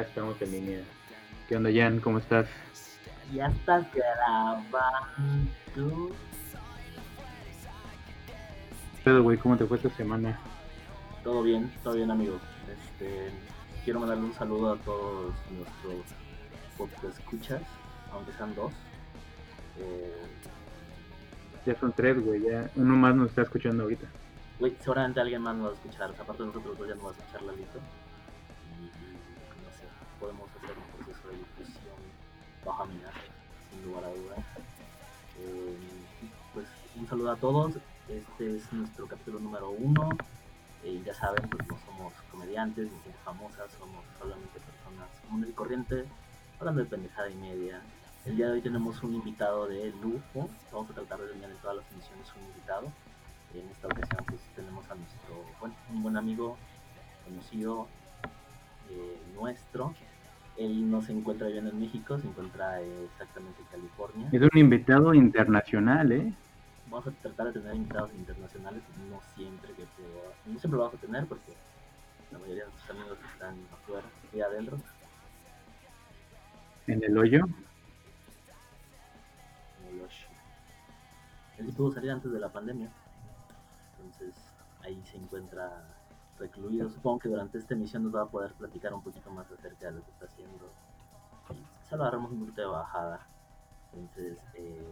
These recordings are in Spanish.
Ya estamos en línea. ¿Qué onda, Jan? ¿Cómo estás? Ya estás grabando. Pero, güey, ¿cómo te fue esta semana? Todo bien, todo bien, amigo. Este, quiero mandarle un saludo a todos nuestros podcast escuchas, aunque sean dos. Eh, Ya son tres, güey. Ya uno más nos está escuchando ahorita. güey, seguramente alguien más nos va a escuchar. Aparte de nosotros dos ya nos va a escuchar sé, podemos hacer un proceso de difusión bajo amenaza, sin lugar a dudas. Eh, pues un saludo a todos. Este es nuestro capítulo número uno. Eh, ya saben, pues no somos comediantes ni gente famosa, somos solamente personas comunes y corrientes, hablando de pendejada y media. El día de hoy tenemos un invitado de lujo. Vamos a tratar de tener en todas las emisiones un invitado. En esta ocasión pues tenemos a nuestro, bueno, un buen amigo, conocido eh, nuestro. Él no se encuentra viviendo en México, se encuentra eh, exactamente en California. Es un invitado internacional, ¿eh? Vamos a tratar de tener invitados internacionales, no siempre que puedo- no siempre lo vamos a tener porque la mayoría de nuestros amigos están afuera y adentro. En el hoyo. como Yoshi. Él sí pudo salir antes de la pandemia. Entonces ahí se encuentra recluido. Supongo que durante esta emisión nos va a poder platicar un poquito más acerca de lo que está haciendo. Se lo agarramos un poquito de bajada. Entonces, eh,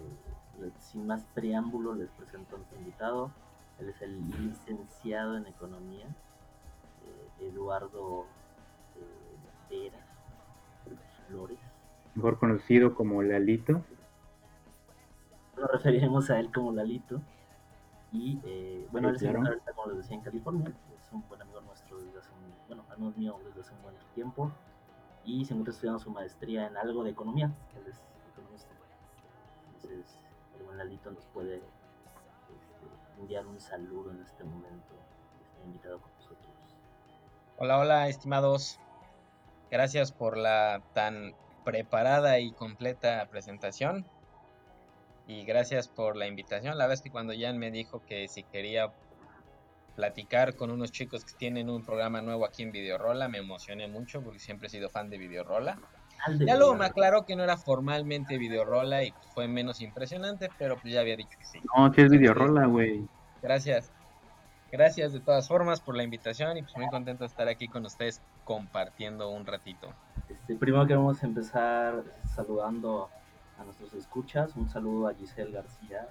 sin más preámbulo, les presento a nuestro invitado. Él es el licenciado en Economía, eh, Eduardo eh, Vera Flores. Mejor conocido como Lalito. nos referiremos a él como Lalito. Y eh, bueno, él se encuentra ahorita, como les decía, en California. Es un buen amigo nuestro desde hace un, bueno, al mío desde hace un buen tiempo. Y se encuentra estudiando su maestría en algo de economía. Él es economista. Entonces, el buen Lalito nos puede este, enviar un saludo en este momento. Está invitado con nosotros. Hola, hola, estimados. Gracias por la tan preparada y completa presentación. Y gracias por la invitación. La verdad es que cuando Jan me dijo que si quería platicar con unos chicos que tienen un programa nuevo aquí en Videorola, me emocioné mucho porque siempre he sido fan de Videorola. Ya luego me aclaró que no era formalmente Videorola y fue menos impresionante, pero pues ya había dicho que sí. No, sí es videorola, güey. Gracias. Gracias de todas formas por la invitación y pues muy contento de estar aquí con ustedes compartiendo un ratito. Este, primero queremos empezar saludando a nuestros escuchas. Un saludo a Giselle García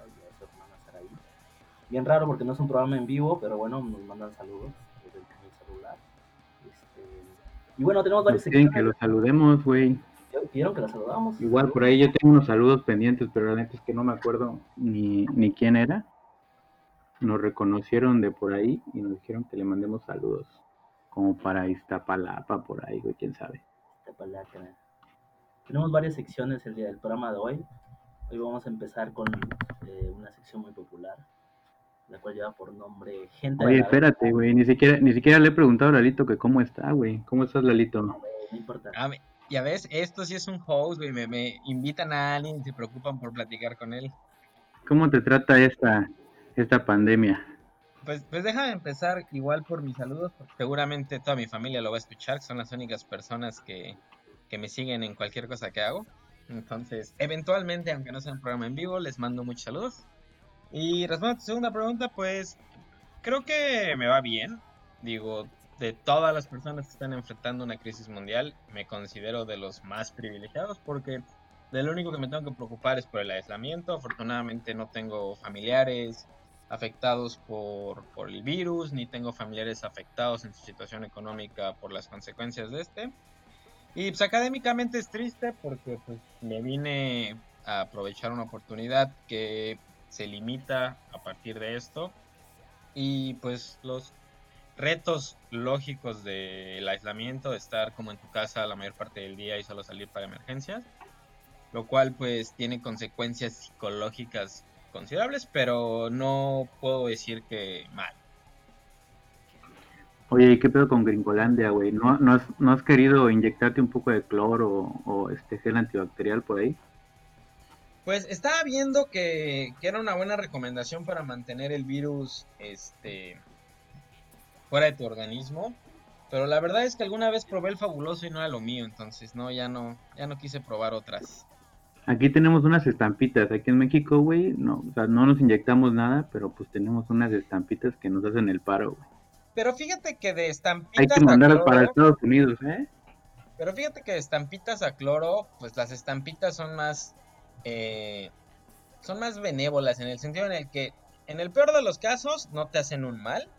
Bien raro porque no es un programa en vivo, pero bueno, nos mandan saludos desde el celular. Este, y bueno, tenemos Nos varias piden que secciones. lo saludemos, güey. ¿Vieron que la saludamos? Igual por ahí yo tengo unos saludos pendientes, pero la neta es que no me acuerdo ni, ni quién era. Nos reconocieron de por ahí y nos dijeron que le mandemos saludos. Como para Iztapalapa, por ahí, güey, quién sabe. Tapalaca. Tenemos varias secciones el día del programa de hoy. Hoy vamos a empezar con eh, una sección muy popular, la cual lleva por nombre Gente Oye, espérate, güey, ni siquiera, ni siquiera le he preguntado a Lalito que cómo está, güey. ¿Cómo estás, Lalito? No importa. Ah, ya ves, esto sí es un host, güey. Me, me invitan a alguien y se preocupan por platicar con él. ¿Cómo te trata esta, esta pandemia? Pues, pues déjame empezar igual por mis saludos, porque seguramente toda mi familia lo va a escuchar, que son las únicas personas que, que me siguen en cualquier cosa que hago. Entonces, eventualmente, aunque no sea un programa en vivo, les mando muchos saludos. Y respondo a tu segunda pregunta, pues creo que me va bien. Digo, de todas las personas que están enfrentando una crisis mundial, me considero de los más privilegiados porque de lo único que me tengo que preocupar es por el aislamiento. Afortunadamente no tengo familiares afectados por, por el virus, ni tengo familiares afectados en su situación económica por las consecuencias de este. Y pues académicamente es triste porque pues me vine a aprovechar una oportunidad que se limita a partir de esto. Y pues los retos lógicos del aislamiento, estar como en tu casa la mayor parte del día y solo salir para emergencias, lo cual pues tiene consecuencias psicológicas considerables, pero no puedo decir que mal. Oye, ¿y qué pedo con Gringolandia, güey? ¿No, no, has, ¿No has querido inyectarte un poco de cloro o, o este gel antibacterial por ahí? Pues estaba viendo que, que era una buena recomendación para mantener el virus este, fuera de tu organismo. Pero la verdad es que alguna vez probé el fabuloso y no era lo mío, entonces no, ya no, ya no quise probar otras. Aquí tenemos unas estampitas, aquí en México, güey, no, o sea, no nos inyectamos nada, pero pues tenemos unas estampitas que nos hacen el paro, güey. Pero fíjate que de estampitas Hay que a mandarlas para Estados Unidos, ¿eh? pero fíjate que de estampitas a cloro, pues las estampitas son más, eh, son más benévolas en el sentido en el que, en el peor de los casos, no te hacen un mal.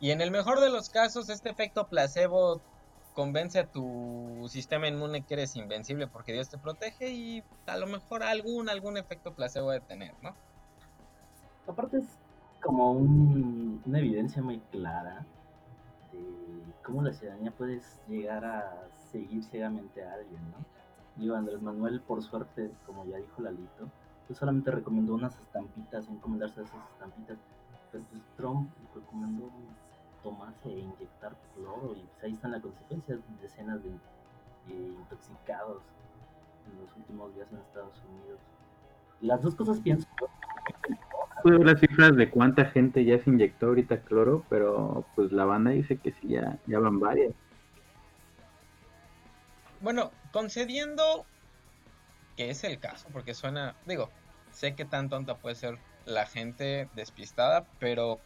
Y en el mejor de los casos, este efecto placebo convence a tu sistema inmune que eres invencible porque Dios te protege y a lo mejor algún, algún efecto placebo de tener, ¿no? Aparte es como un- una evidencia muy clara de cómo la ciudadanía puede llegar a seguir ciegamente a alguien, ¿no? Digo, Andrés Manuel, por suerte, como ya dijo Lalito, pues solamente recomendó unas estampitas, encomendarse a esas estampitas. Pero pues Trump recomendó tomarse e inyectar cloro y pues ahí están las consecuencias, decenas de intoxicados en los últimos días en Estados Unidos. Las dos cosas pienso Pude ver las cifras de cuánta gente ya se inyectó ahorita cloro, pero pues la banda dice que sí, ya, ya van varias. Bueno, concediendo que es el caso, porque suena, digo, sé que tan tonta puede ser la gente despistada, pero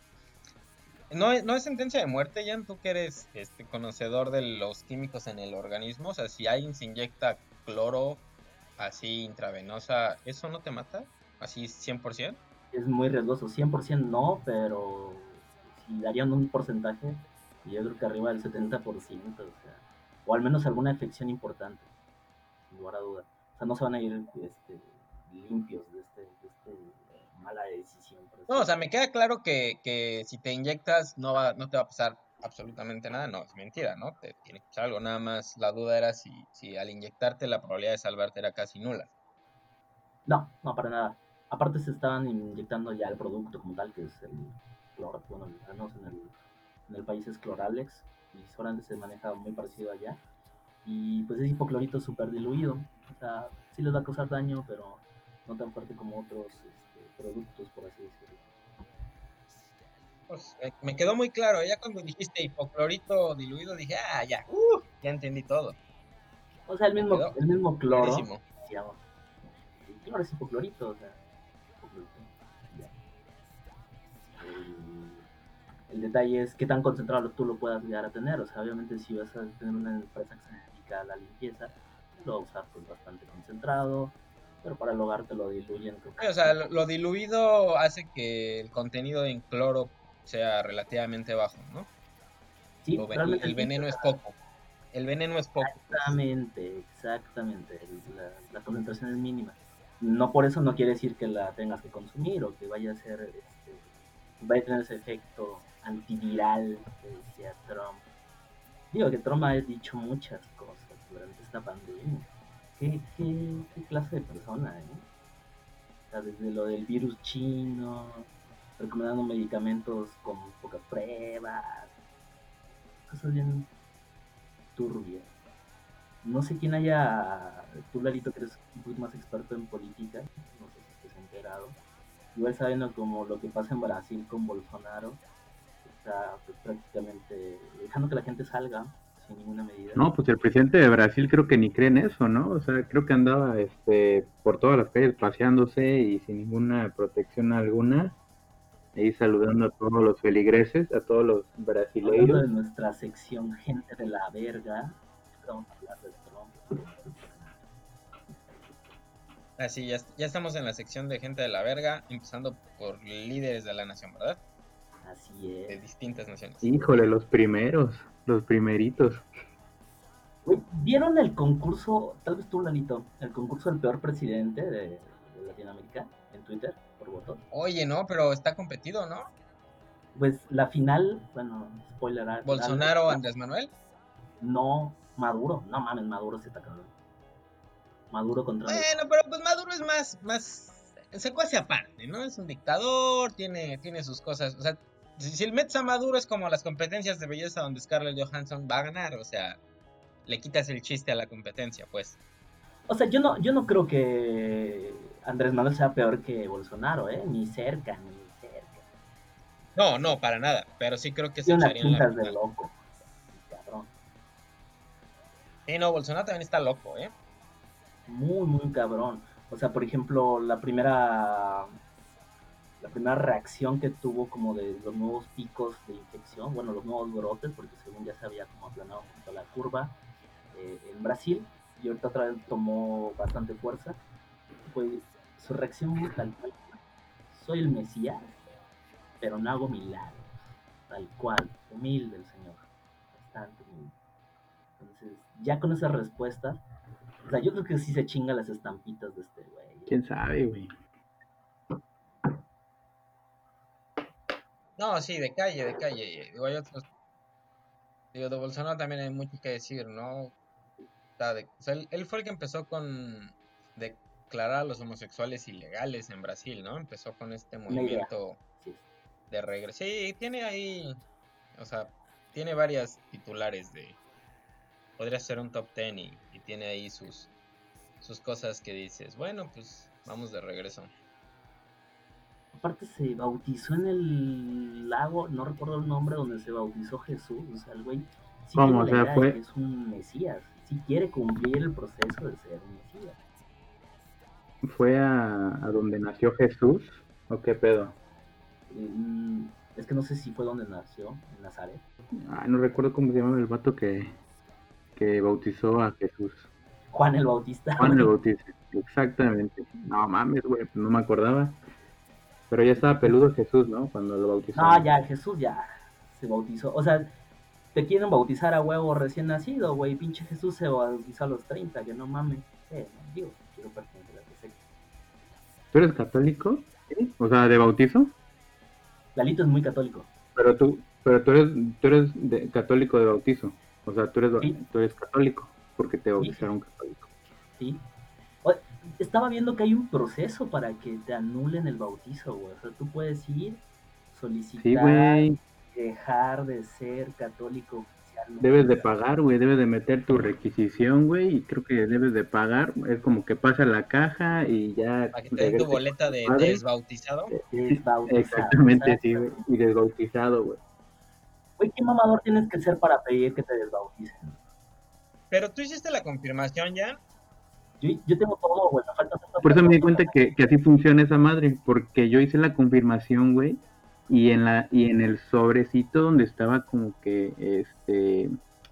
no, es- no es sentencia de muerte, Jan, tú que eres este conocedor de los químicos en el organismo, o sea, si alguien se inyecta cloro así intravenosa, ¿eso no te mata? Así 100%? es muy riesgoso. 100% no, pero si darían un porcentaje, yo creo que arriba del 70%, o al menos alguna afección importante, sin lugar a duda. O sea, no se van a ir este, limpios de este, de este eh, mala decisión. No, o sea, me queda claro que, que si te inyectas no, va, no te va a pasar absolutamente nada, no, es mentira, ¿no? Te tiene que pasar algo, nada más la duda era si, si al inyectarte la probabilidad de salvarte era casi nula. No, no, para nada. Aparte se estaban inyectando ya el producto como tal, que es el bueno, al menos en el, en el país es Cloralex, y seguramente se maneja muy parecido allá. Y pues es hipoclorito súper diluido, o sea, sí les va a causar daño, pero no tan fuerte como otros este, productos, por así decirlo. Pues eh, me quedó muy claro, ya cuando dijiste hipoclorito diluido dije, ah, ya, uh, ya entendí todo. O sea, el mismo, el mismo cloro, Clarísimo. digamos, el cloro es hipoclorito, o sea, El, detalle es qué tan concentrado tú lo puedas llegar a tener, o sea, obviamente si vas a tener una empresa que se dedica a la limpieza, lo vas a usar pues bastante concentrado, pero para el hogar te lo diluyen. Sí, o sea, lo, lo diluido hace que el contenido en cloro sea relativamente bajo, ¿no? sí, Lo el veneno es poco. El veneno es poco. Exactamente, exactamente. el- La, la concentración es mínima. No por eso no quiere decir que la tengas que consumir o que vaya a ser, este, vaya a tener ese efecto antiviral decía Trump. Digo que Trump ha dicho muchas cosas durante esta pandemia. ¿Qué, qué, qué clase de persona, eh? O sea, desde lo del virus chino, recomendando medicamentos con pocas pruebas, cosas bien turbias. No sé quién haya, tú Larito que eres un poquito más experto en política, no sé si estés enterado, igual sabiendo como lo que pasa en Brasil con Bolsonaro, está pues, prácticamente dejando que la gente salga sin ninguna medida. No, pues el presidente de Brasil creo que ni cree en eso, ¿no? O sea, creo que andaba este, por todas las calles paseándose y sin ninguna protección alguna, ahí saludando a todos los feligreses, a todos los Hablando brasileiros. de nuestra sección gente de la verga, vamos a hablar de Trump. Así, ya, ya estamos en la sección de gente de la verga, empezando por líderes de la nación, ¿verdad? Así De es. distintas naciones. Híjole, los primeros, los primeritos. ¿Vieron el concurso, tal vez tú, Lalito, el concurso del peor presidente de, de Latinoamérica en Twitter por voto? Oye, no, pero está competido, ¿no? Pues la final, bueno, spoiler. Bolsonaro, Andrés Manuel. No, Maduro, no mames, Maduro se está cabrón. Maduro contra. Bueno, pero pues Maduro es más, más secuace aparte, ¿no? Es un dictador, tiene, tiene sus cosas. O sea, si el Metz maduro es como las competencias de belleza donde Scarlett Johansson va a ganar, o sea, le quitas el chiste a la competencia, pues. O sea, yo no, yo no creo que Andrés Manuel sea peor que Bolsonaro, ¿eh? Ni cerca, ni cerca. No, no, para nada, pero sí creo que se una en la de loco, cabrón. Sí, no, Bolsonaro también está loco, ¿eh? Muy, muy cabrón. O sea, por ejemplo, la primera la primera reacción que tuvo como de los nuevos picos de infección, bueno, los nuevos brotes, porque según ya se había como aplanado junto a la curva eh, en Brasil, y ahorita otra vez tomó bastante fuerza, pues su reacción fue tal cual, soy el Mesías, pero no hago milagros, tal cual, humilde el Señor, bastante humilde. Entonces, ya con esas respuestas, o sea, yo creo que sí se chinga las estampitas de este güey. ¿Quién sabe, güey? No, sí, de calle, de calle. Digo, hay otros. Digo, de Bolsonaro también hay mucho que decir, ¿no? O sea, él, fue el que empezó con declarar a los homosexuales ilegales en Brasil, ¿no? Empezó con este movimiento de regreso. Sí, tiene ahí. O sea, tiene varias titulares de. Podría ser un top ten y, y tiene ahí sus, sus cosas que dices. Bueno, pues vamos de regreso aparte se bautizó en el lago, no recuerdo el nombre, donde se bautizó Jesús. O sea, el güey sí O sea, fue... es un Mesías, sí quiere cumplir el proceso de ser un Mesías. ¿Fue a, donde nació Jesús? ¿O qué pedo? Mm, es que no sé si fue donde nació, en Nazaret. Ay, no recuerdo cómo se llama el vato que, que bautizó a Jesús. Juan el Bautista. Juan el Bautista, exactamente. No mames, güey, no me acordaba. Pero ya estaba peludo Jesús, ¿no? Cuando lo bautizó. No, ya, Jesús ya se bautizó. O sea, te quieren bautizar a huevo recién nacido, güey. Pinche Jesús se bautizó a los 30, que no mames. Eh, digo, quiero pertenecer a la secta. ¿Tú eres católico? ¿Sí? O sea, ¿de bautizo? Lalito es muy católico. Pero tú, pero tú eres, tú eres de, católico de bautizo. O sea, tú eres, tú eres católico porque te bautizaron católico. Sí estaba viendo que hay un proceso para que te anulen el bautizo, güey. O sea, tú puedes ir, solicitar, dejar de ser católico oficialmente. Debes de pagar, güey, debes de meter tu requisición, güey, y creo que debes de pagar. Es como que pasa la caja y ya... Para que te den tu boleta de desbautizado. desbautizado. Exactamente, sí, güey, y desbautizado, güey. Güey, ¿qué mamador tienes que ser para pedir que te desbauticen? Pero tú hiciste la confirmación ya. Yo, tengo todo, güey, Por eso me di cuenta que, así funciona esa madre, porque yo hice la confirmación, güey, y en la y en el sobrecito donde estaba como que este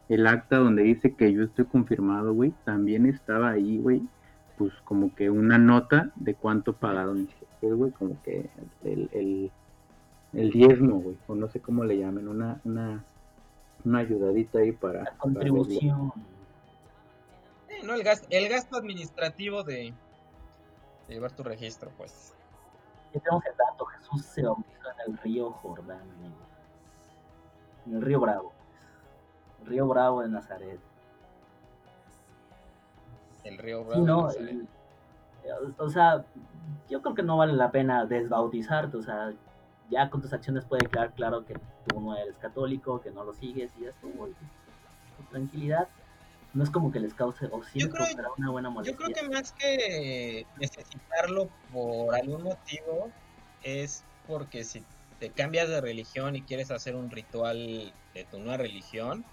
el acta donde dice que yo estoy confirmado, güey, también estaba ahí, güey, pues como que una nota de cuánto pagaron güey, como que el, el, el diezmo, güey, o no sé cómo le llamen, una, una, una ayudadita ahí para... La contribución no, el gasto, el gasto administrativo de, llevar tu registro, pues. Ya tenemos el dato, Jesús se bautizó en el río Jordán, En el río Bravo. El río Bravo de Nazaret. El río Bravo de Nazaret. o sea, yo creo que no vale la pena desbautizarte, o sea, ya con tus acciones puede quedar claro que tú no eres católico, que no lo sigues y ya estuvo. tranquilidad no es como que les cause o sí una buena molestia. Yo creo que más que necesitarlo por algún motivo es porque si te cambias de religión y quieres hacer un ritual de tu nueva religión,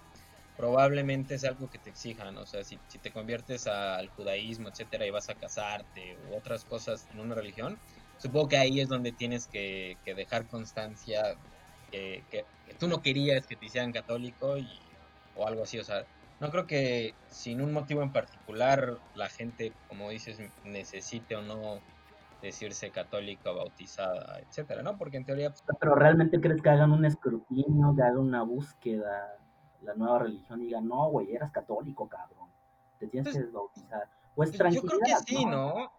probablemente es algo que te exijan, o sea, si, si te conviertes al judaísmo, etcétera, y vas a casarte u otras cosas en una religión, supongo que ahí es donde tienes que, dejar constancia que, que, tú no querías que te hicieran católico y, o algo así, o sea, no creo que sin un motivo en particular la gente, como dices, necesite o no decirse católica, bautizada, etcétera, ¿no? Porque en teoría... Pues, Pero realmente crees que hagan un escrutinio, que hagan una búsqueda, la nueva religión, y digan, no, güey, eras católico, cabrón, te tienes pues, que desbautizar. Pues, pues yo creo que sí, ¿no?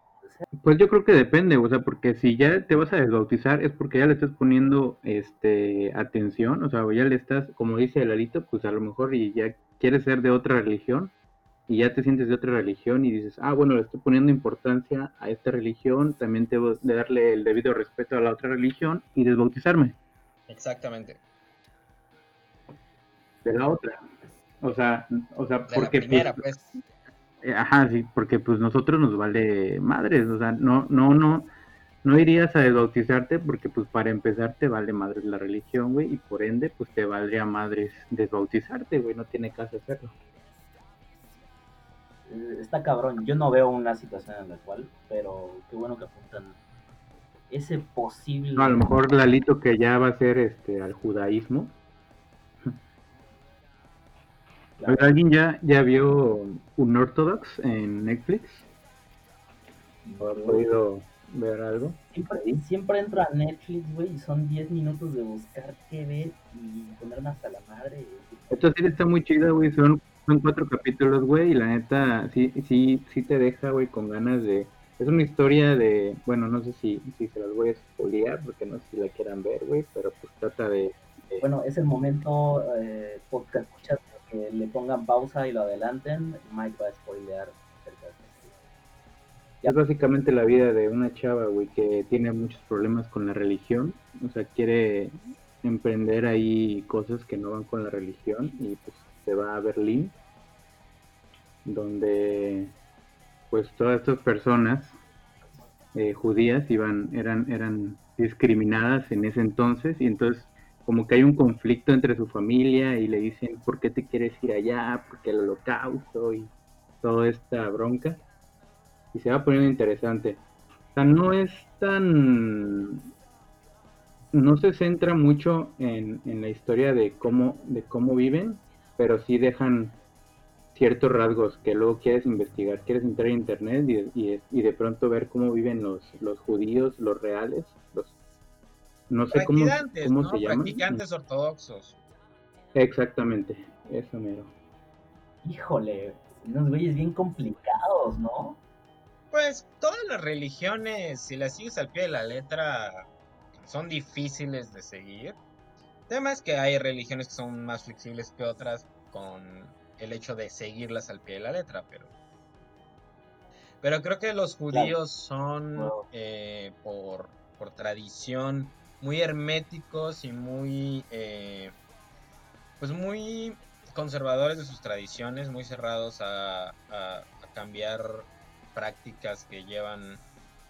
Pues yo creo que depende, o sea, porque si ya te vas a desbautizar es porque ya le estás poniendo este atención, o sea, o ya le estás, como dice el alito, pues a lo mejor y ya quieres ser de otra religión y ya te sientes de otra religión y dices, ah, bueno, le estoy poniendo importancia a esta religión, también debo de darle el debido respeto a la otra religión y desbautizarme. Exactamente. De la otra. O sea, o sea, porque... La primera, pues, pues eh, ajá, sí, porque pues nosotros nos vale madres, o sea, no, no, no, no irías a desbautizarte porque pues para empezar te vale madres la religión, güey, y por ende pues te valdría madres desbautizarte, güey, no tiene caso hacerlo. eh, está cabrón. Yo no veo una situación en la cual, pero qué bueno que apuntan ese posible. No, a lo mejor Lalito que ya va a ser este al judaísmo. ¿Alguien ya, ya vio un Orthodox en Netflix? ¿O ha podido ver algo? Siempre, siempre entro a Netflix, güey, y son 10 minutos de buscar qué ver y ponerme hasta la madre. Esto sí está muy chido, güey. Son, son cuatro capítulos, güey, y la neta sí, sí, sí te deja, güey, con ganas de... Es una historia de, bueno, no sé si, si se las voy a spoilear, porque no sé si la quieran ver, güey, pero pues trata de... Bueno, es el momento, eh, podcast, escuchas que le pongan pausa y lo adelanten, Mike va a spoilear es básicamente la vida de una chava, güey, que tiene muchos problemas con la religión. O sea, quiere emprender ahí cosas que no van con la religión y pues se va a Berlín, donde pues todas estas personas eh, judías iban, eran, eran discriminadas en ese entonces y entonces como que hay un conflicto entre su familia y le dicen, ¿por qué te quieres ir allá? Porque el holocausto y toda esta bronca y se va poniendo interesante. O sea, no es tan... No se centra mucho en, la historia de cómo, de cómo viven, pero sí dejan ciertos rasgos que luego quieres investigar, quieres entrar a internet y, y, de pronto ver cómo viven los, los judíos, los reales, los no sé cómo, cómo se llaman. Practicantes ortodoxos. Exactamente, eso mero. Híjole, unos güeyes bien complicados, ¿no? Pues todas las religiones, si las sigues al pie de la letra, son difíciles de seguir. Es que hay religiones que son más flexibles que otras con el hecho de seguirlas al pie de la letra, pero... Pero creo que los judíos son, eh, por, por, tradición, muy herméticos y muy... Eh, pues muy conservadores de sus tradiciones, muy cerrados a, a cambiar prácticas que llevan,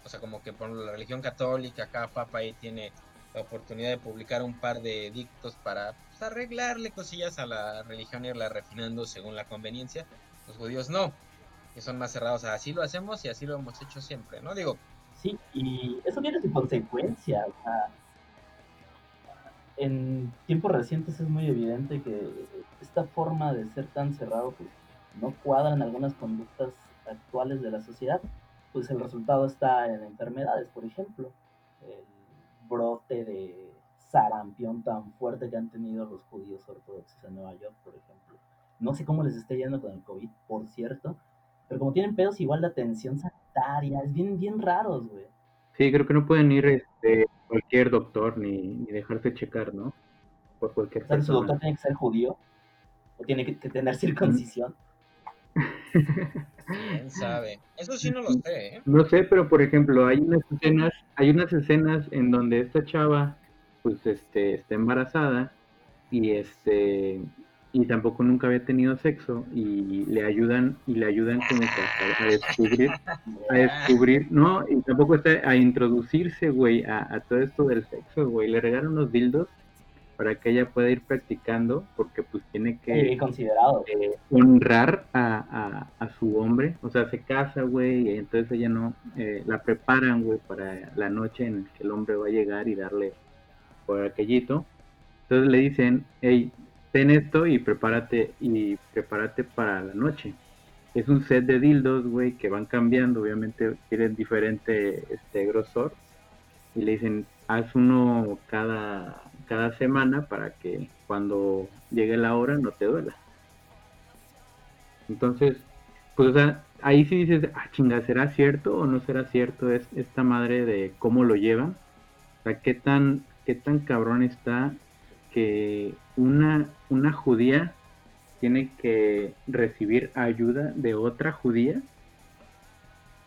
o sea, como que por la religión católica, cada papa ahí tiene la oportunidad de publicar un par de edictos para pues, arreglarle cosillas a la religión y irla refinando según la conveniencia. Los judíos no, que son más cerrados, así lo hacemos y así lo hemos hecho siempre, ¿no? Digo. Sí, y eso tiene su consecuencia, o sea, en tiempos recientes es muy evidente que esta forma de ser tan cerrado pues, no cuadra en algunas conductas actuales de la sociedad, pues el resultado está en enfermedades, por ejemplo, el brote de sarampión tan fuerte que han tenido los judíos ortodoxos en Nueva York, por ejemplo. No sé cómo les está yendo con el COVID, por cierto, pero como tienen pedos igual de atención sanitaria, es bien, bien raros, güey. Sí, creo que no pueden ir este, cualquier doctor ni, ni dejarse checar, ¿no? Por cualquier o ¿Su doctor tiene que ser judío? ¿O tiene que, que tener circuncisión? ¿Quién sabe? Eso sí no lo sé, ¿eh? No sé, pero por ejemplo, hay unas escenas, hay unas escenas en donde esta chava, pues, este, está embarazada y este y tampoco nunca había tenido sexo y le ayudan y le ayudan como que a, descubrir a descubrir no y tampoco está a introducirse güey a, a todo esto del sexo güey le regalan unos dildos para que ella pueda ir practicando, porque pues tiene que considerado. Eh, honrar a, su hombre, o sea, se casa, güey, y entonces ella no, eh, la preparan, güey, para la noche en que el hombre va a llegar y darle por aquellito. Entonces le dicen, hey, ten esto y prepárate, y prepárate para la noche. Es un set de dildos, güey, que van cambiando, obviamente tienen diferente este grosor. Y le dicen, haz uno cada cada semana para que cuando llegue la hora no te duela. Entonces, pues o sea, ahí sí dices, ah, chinga, ¿será cierto o no será cierto es, esta madre de cómo lo llevan? O sea, qué tan, qué tan cabrón está que una, una judía tiene que recibir ayuda de otra judía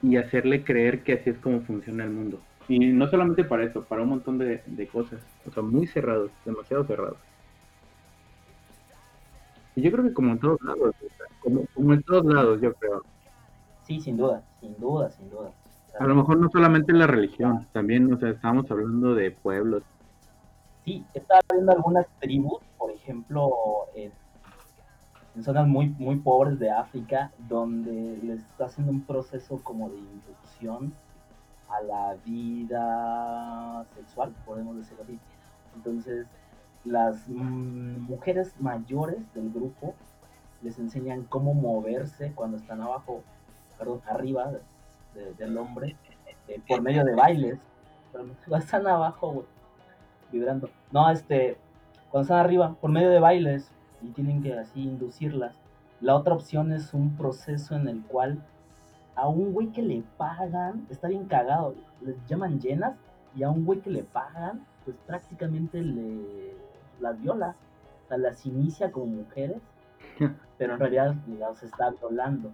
y hacerle creer que así es como funciona el mundo. Y no solamente para eso, para un montón de, cosas. O sea, muy cerrados, demasiado cerrados. Y yo creo que como en todos lados, como, como en todos lados, yo creo. Sí, sin duda, sin duda, sin duda. A lo mejor no solamente la religión, también, o sea, estamos hablando de pueblos. Sí, estaba viendo algunas tribus, por ejemplo, en, en zonas muy, muy pobres de África, donde les está haciendo un proceso como de inducción a la vida sexual, podemos decirlo así. Entonces, las mujeres mayores del grupo les enseñan cómo moverse cuando están abajo, perdón, arriba del hombre, eh, por medio de bailes. Cuando están abajo, vibrando. No, este, cuando están arriba, por medio de bailes, y tienen que así inducirlas. La otra opción es un proceso en el cual a un güey que le pagan, está bien cagado, les llaman llenas, y a un güey que le pagan, pues prácticamente le las viola, o sea, las inicia como mujeres, pero en realidad las está violando.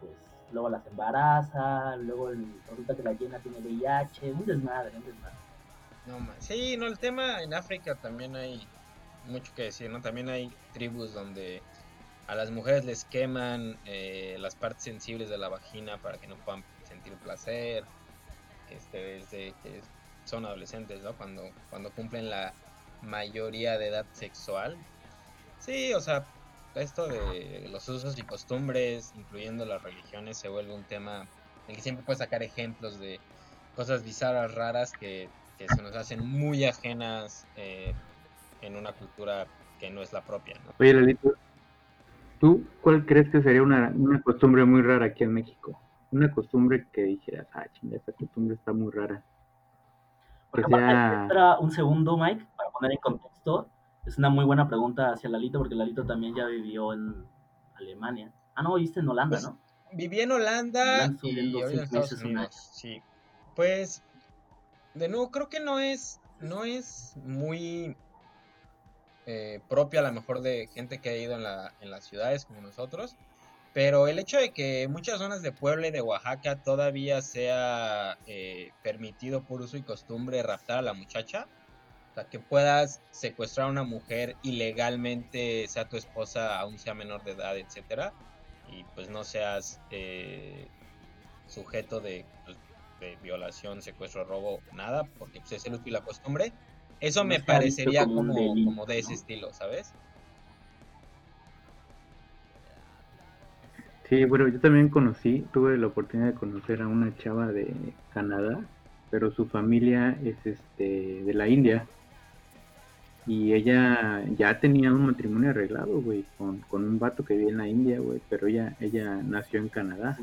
Pues luego las embaraza, luego resulta que la llena tiene VIH, un desmadre, un desmadre. No. Sí, no, el tema en África también hay mucho que decir, ¿no? También hay tribus donde a las mujeres les queman eh, las partes sensibles de la vagina para que no puedan sentir placer, este, desde que son adolescentes, ¿no? Cuando, cuando cumplen la mayoría de edad sexual. Sí, o sea, esto de los usos y costumbres, incluyendo las religiones, se vuelve un tema en el que siempre puedes sacar ejemplos de cosas bizarras, raras, que, se nos hacen muy ajenas eh, en una cultura que no es la propia. ¿no? Oye, ¿tú cuál crees que sería una, una costumbre muy rara aquí en México? Una costumbre que dijeras, ah, chinga, esta costumbre está muy rara. un segundo, Mike, para poner en contexto. Es una muy buena pregunta hacia Lalito, porque Lalito también ya vivió en Alemania. Ah, no, viviste en Holanda, pues, ¿no? Viví en Holanda y en Estados Unidos. Sí. Pues, de nuevo, creo que no es, no es muy eh, propia a lo mejor de gente que ha ido en, la, en las ciudades como nosotros. Pero el hecho de que muchas zonas de Puebla y de Oaxaca todavía sea eh, permitido por uso y costumbre raptar a la muchacha, o sea, que puedas secuestrar a una mujer ilegalmente, sea tu esposa, aún sea menor de edad, etcétera, y pues no seas eh, sujeto de, pues, de, violación, secuestro, robo, nada, porque pues, es el uso y la costumbre. Eso me parecería como, como, de ese estilo, ¿sabes? Sí, bueno, yo también conocí, tuve la oportunidad de conocer a una chava de Canadá, pero su familia es este de la India y ella ya tenía un matrimonio arreglado, güey, con, con un vato que vive en la India, güey, pero ella, ella nació en Canadá.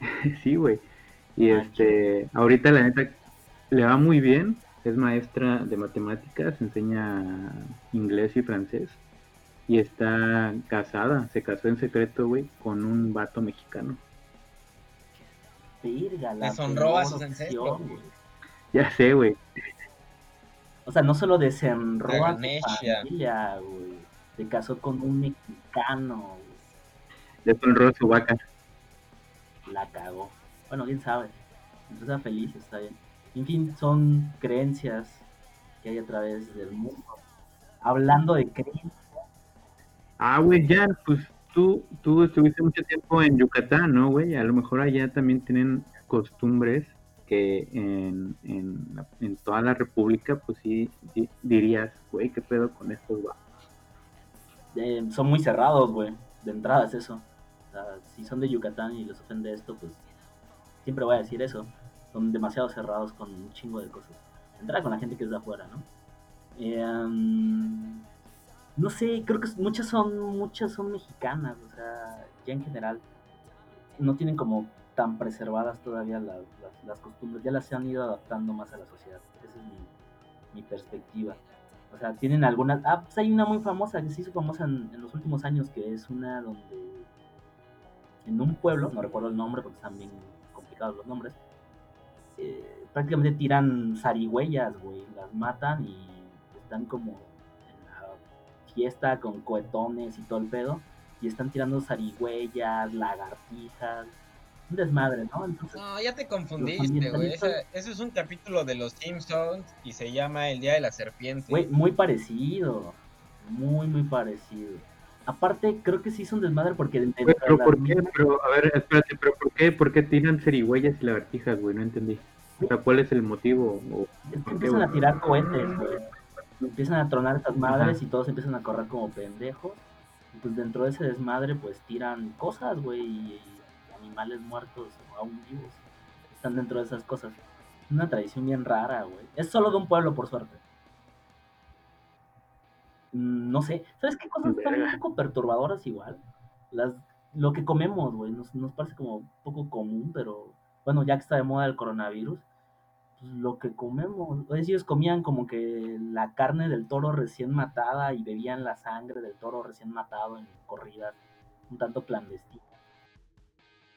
sí, güey. Y ah, este, ahorita la neta le va muy bien, es maestra de matemáticas, enseña inglés y francés. Y está casada, se casó en secreto, güey, con un vato mexicano. Le sonró a su ancestros. Ya sé, güey. O sea, no solo desenró a su familia, güey. Se casó con un mexicano, güey. Desenró su vaca. La cagó. Bueno, quién sabe. Está feliz, está bien. En fin, son creencias que hay a través del mundo. Hablando de creencias. Ah, güey, ya, pues tú, tú estuviste mucho tiempo en Yucatán, ¿no, güey? A lo mejor allá también tienen costumbres que en, en, toda la República, pues sí, dirías, güey, ¿qué pedo con estos guapos? Eh, son muy cerrados, güey, de entrada es eso. O sea, si son de Yucatán y les ofende esto, pues siempre voy a decir eso. Son demasiado cerrados con un chingo de cosas. Entrada con la gente que es de afuera, ¿no? Eh, no sé, creo que muchas son, muchas son mexicanas, o sea, ya en general no tienen como tan preservadas todavía las, las, costumbres, ya las se han ido adaptando más a la sociedad. Esa es mi, perspectiva. O sea, tienen algunas... Ah, pues hay una muy famosa que se hizo famosa en, los últimos años, que es una donde en un pueblo, no recuerdo el nombre porque están bien complicados los nombres, eh, prácticamente tiran zarigüeyas, güey, las matan y están como en la fiesta con cohetones y todo el pedo, y están tirando zarigüeyas, lagartijas, un desmadre, ¿no? no, ya te confundiste, güey. Ese, es un capítulo de los Simpsons y se llama El Día de la Serpiente. Güey, muy parecido. Muy, muy parecido. Aparte, creo que sí es un desmadre porque... pero, ¿por qué? Pero, a ver, espérate, pero ¿por qué, ¿por qué tiran cerigüeyas y lagartijas, güey? No entendí. O sea, ¿cuál es el motivo? es que empiezan a tirar cohetes, güey. empiezan a tronar estas madres y todos empiezan a correr como pendejos. Y pues dentro de ese desmadre, pues tiran cosas, güey, y animales muertos o aún vivos. Están dentro de esas cosas. Una tradición bien rara, güey. Es solo de un pueblo, por suerte. Mm, no sé. ¿Sabes qué cosas están un poco perturbadoras igual? Las, lo que comemos, güey. Nos, nos parece como poco común, pero bueno, ya que está de moda el coronavirus, pues lo que comemos. ellos comían como que la carne del toro recién matada y bebían la sangre del toro recién matado en corridas un tanto clandestinas.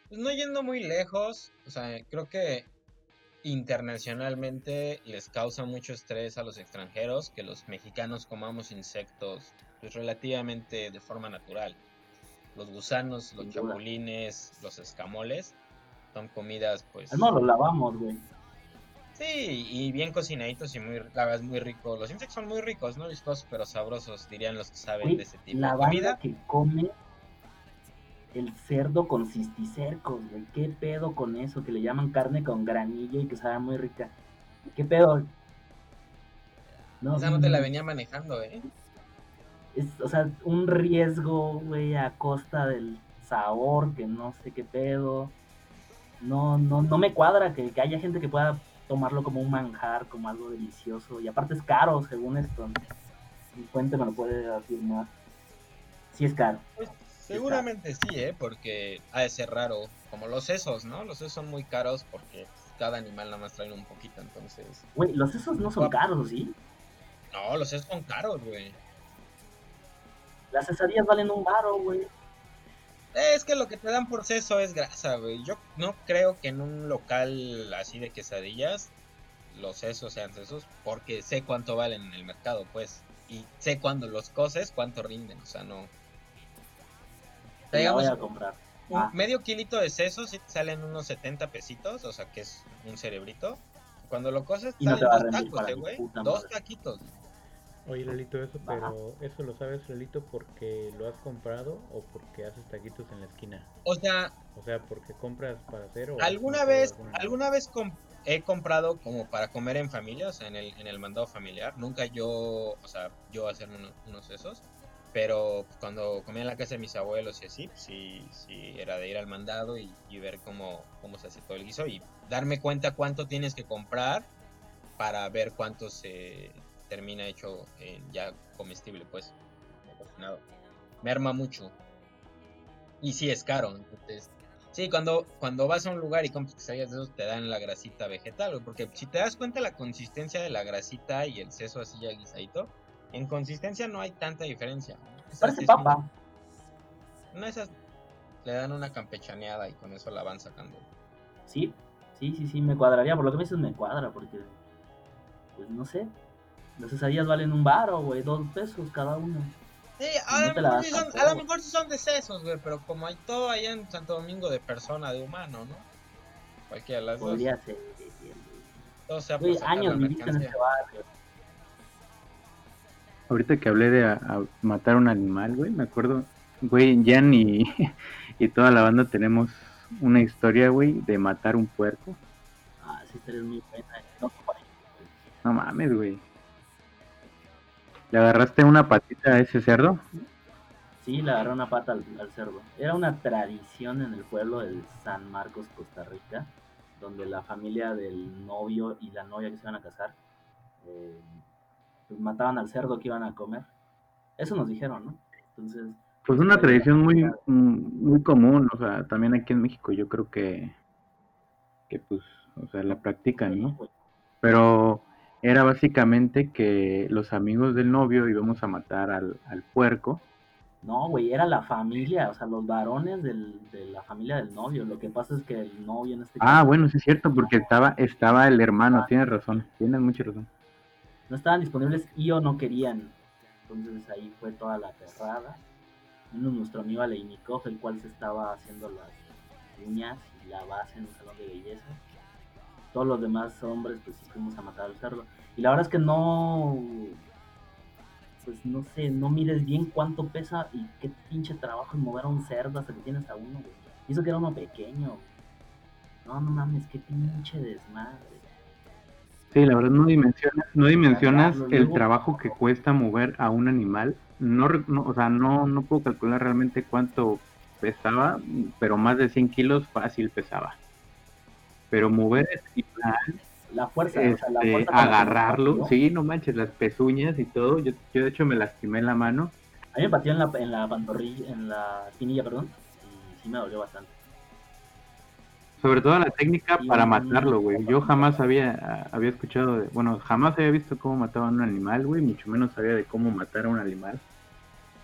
Pues no yendo muy lejos, o sea, creo que internacionalmente les causa mucho estrés a los extranjeros que los mexicanos comamos insectos pues, relativamente de forma natural. Los gusanos, los chapulines, los escamoles son comidas pues... No, los lavamos, güey. Sí, y bien cocinaditos y muy, la verdad muy rico. Los insectos son muy ricos, no vistosos, pero sabrosos, dirían los que saben de ese tipo la de comida. que come el cerdo con cisticercos, güey. ¿Qué pedo con eso? Que le llaman carne con granillo y que sabe muy rica. ¿Qué pedo? No, Esa no te la mm. venía manejando, ¿eh? Es, o sea, un riesgo, güey, a costa del sabor, que no sé qué pedo. No, no, no me cuadra que, que haya gente que pueda tomarlo como un manjar, como algo delicioso. Y aparte es caro, según esto. Mi fuente me lo puede afirmar. Sí es caro. Pues, seguramente sí, ¿eh? Porque ha de ser raro. Como los sesos, ¿no? Los sesos son muy caros porque cada animal nada más trae un poquito, entonces... Güey, los sesos no son caros, ¿sí? No, los sesos son caros, güey. Las cesarías valen un baro, güey. Es que lo que te dan por seso es grasa, güey. Yo no creo que en un local así de quesadillas los sesos sean sesos porque sé cuánto valen en el mercado, pues. Y sé cuando los coces cuánto rinden, o sea, no. Voy a comprar. Un ah. medio kilito de sesos salen unos 70 pesitos, o sea, que es un cerebrito. Cuando lo coces, salen dos tacos, eh, güey. Dos taquitos. Oye, Lelito, eso, pero ¿eso lo sabes, Lelito, porque lo has comprado o porque haces taquitos en la esquina? O sea... O sea, porque compras para hacer o... ¿Alguna vez, alguna, vez he comprado como para comer en familia, o sea, en el, en el mandado familiar? Nunca yo, o sea, yo hacer unos esos. Pero cuando comía en la casa de mis abuelos y así, sí, sí, era de ir al mandado y, ver cómo, cómo se hace todo el guiso y darme cuenta cuánto tienes que comprar para ver cuánto se termina hecho ya comestible, pues, cocinado. Me arma mucho. Y sí es caro, entonces... Sí, cuando, cuando vas a un lugar y compras quesadillas de esos, te dan la grasita vegetal, porque si te das cuenta la consistencia de la grasita y el seso así ya guisadito, en consistencia no hay tanta diferencia. Parece papa. No, esas le dan una campechaneada y con eso la van sacando. Sí, sí, sí, sí, me cuadraría. Por lo que me dices, me cuadra, porque, pues no sé, las cesadillas valen un baro, güey, dos pesos cada uno. Sí, a, lo mejor, son, a lo mejor sí son de sesos, güey, pero como hay todo allá en Santo Domingo de persona, de humano, ¿no? Cualquiera de las Podría dos. ser. Todo años viviste en este barrio. Ahorita que hablé de a, matar un animal, güey, me acuerdo, güey, Jan y, y toda la banda tenemos una historia, güey, de matar un puerco. Ah, sí, es muy buena. No, no mames, güey. ¿Le agarraste una patita a ese cerdo? Sí, le agarré una pata al, cerdo. Era una tradición en el pueblo de San Marcos, Costa Rica, donde la familia del novio y la novia que se iban a casar eh, pues mataban al cerdo que iban a comer. Eso nos dijeron, ¿no? Entonces. Pues una tradición muy, muy común, o sea, también aquí en México yo creo que, que pues, o sea, la practican, ¿no? Pero era básicamente que los amigos del novio íbamos a matar al, puerco. No, güey, era la familia, o sea, los varones de la familia del novio. Lo que pasa es que el novio en este Ah, bueno, sí es cierto, porque estaba, estaba el hermano, tienes razón, tienes mucha razón. No estaban disponibles y o no querían. Entonces ahí fue toda la perrada. Menos nuestro amigo Aleinikov, el cual se estaba haciendo las uñas y la base en un salón de belleza todos los demás hombres pues fuimos a matar al cerdo. Y la verdad es que no, pues no sé, no mires bien cuánto pesa y qué pinche trabajo en mover a un cerdo hasta que tienes a uno, güey. Y eso que era uno pequeño. No, no mames, qué pinche desmadre. Sí, la verdad no dimensionas, no dimensionas el trabajo que cuesta mover a un animal. No, no, o sea, no, no puedo calcular realmente cuánto pesaba, pero más de 100 kilos fácil pesaba. Pero mover ese animal, La fuerza, o sea, la este, fuerza agarrarlo, sí, no manches, las pezuñas y todo. Yo, yo de hecho me lastimé la mano. A mí me pateó en la, en la pantorrilla, en la espinilla, perdón, y sí me dolió bastante. Sobre todo la técnica para matarlo, güey. Yo jamás había, había escuchado, de, bueno, jamás había visto cómo mataban a un animal, güey, mucho menos sabía de cómo matar a un animal.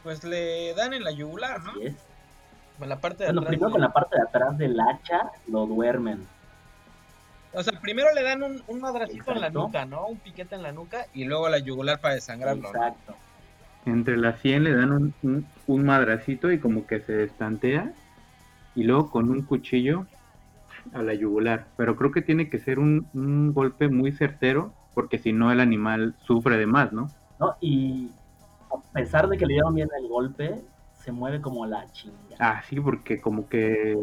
Pues le dan en la yugular, ¿no? Es. En la parte de Bueno, atrás. primero con la parte de atrás del hacha lo duermen. O sea, primero le dan un, un madracito en la nuca, ¿no? Un piquete en la nuca y luego la yugular para desangrarlo, ¿no? Exacto. Entre las 100 le dan un, un, un madracito y como que se destantea y luego con un cuchillo a la yugular. Pero creo que tiene que ser un, un golpe muy certero porque si no el animal sufre de más, ¿no? ¿No? Y a pesar de que le dieron bien el golpe, se mueve como la chinga. Ah, sí, porque como que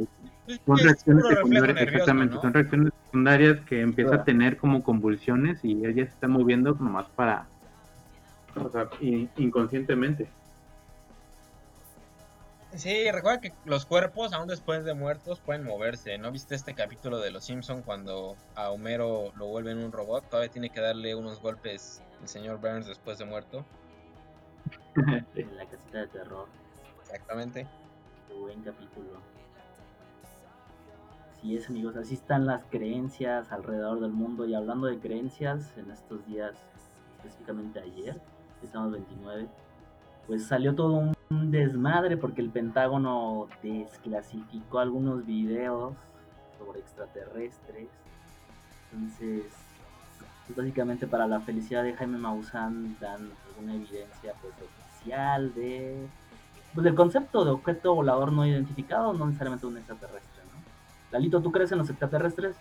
son es reacciones secundarias, nervioso, exactamente, ¿no? son reacciones secundarias que empieza a Claro. tener como convulsiones y ella se está moviendo nomás para, o sea, in- inconscientemente. Sí, recuerda que los cuerpos, aún después de muertos, pueden moverse. ¿No viste este capítulo de Los Simpson cuando a Homero lo vuelven un robot? Todavía tiene que darle unos golpes el señor Burns después de muerto. En la casita de terror. Exactamente. Qué buen capítulo. Así es, amigos. Así están las creencias alrededor del mundo. Y hablando de creencias, en estos días, específicamente ayer, estamos 29, pues salió todo un desmadre porque el Pentágono desclasificó algunos videos sobre extraterrestres. Entonces, pues básicamente para la felicidad de Jaime Maussan dan alguna evidencia pues oficial de pues del concepto de objeto volador no identificado, no necesariamente un extraterrestre, ¿no? Lalito, ¿tú crees en los extraterrestres?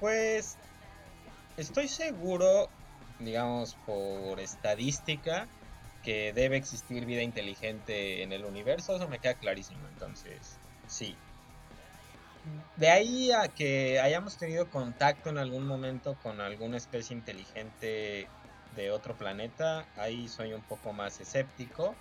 Pues estoy seguro, digamos, por estadística, que debe existir vida inteligente en el universo, eso me queda clarísimo, entonces, sí. De ahí a que hayamos tenido contacto en algún momento con alguna especie inteligente de otro planeta, ahí soy un poco más escéptico.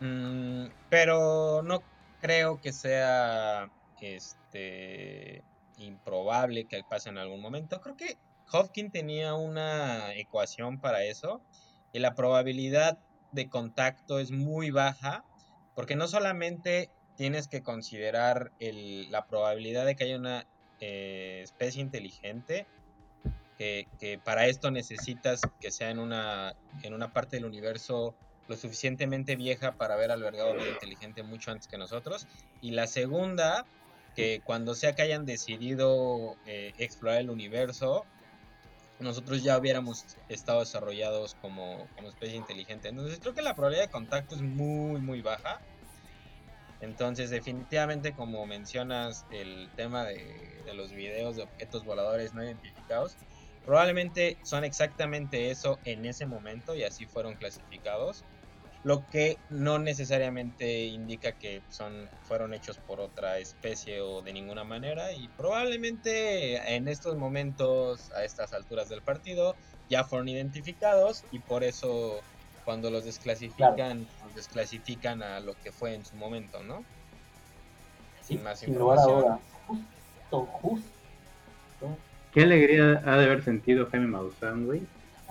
Mm, pero no creo que sea este improbable que pase en algún momento. Creo que Hopkins tenía una ecuación para eso y la probabilidad de contacto es muy baja porque no solamente tienes que considerar la probabilidad de que haya una eh, especie inteligente, que, que para esto necesitas que sea en una, en una parte del universo lo suficientemente vieja para haber albergado vida inteligente mucho antes que nosotros. Y la segunda, que cuando sea que hayan decidido eh, explorar el universo, nosotros ya hubiéramos estado desarrollados como, como especie inteligente. Entonces creo que la probabilidad de contacto es muy, muy baja. Entonces definitivamente como mencionas el tema de, de los videos de objetos voladores no identificados, probablemente son exactamente eso en ese momento y así fueron clasificados. Lo que no necesariamente indica que son, fueron hechos por otra especie o de ninguna manera. Y probablemente en estos momentos, a estas alturas del partido, ya fueron identificados y por eso cuando los desclasifican, los desclasifican a lo que fue en su momento, ¿no? Sin más información. dudas. Justo, justo. Qué alegría ha de haber sentido Jaime Maussan, güey.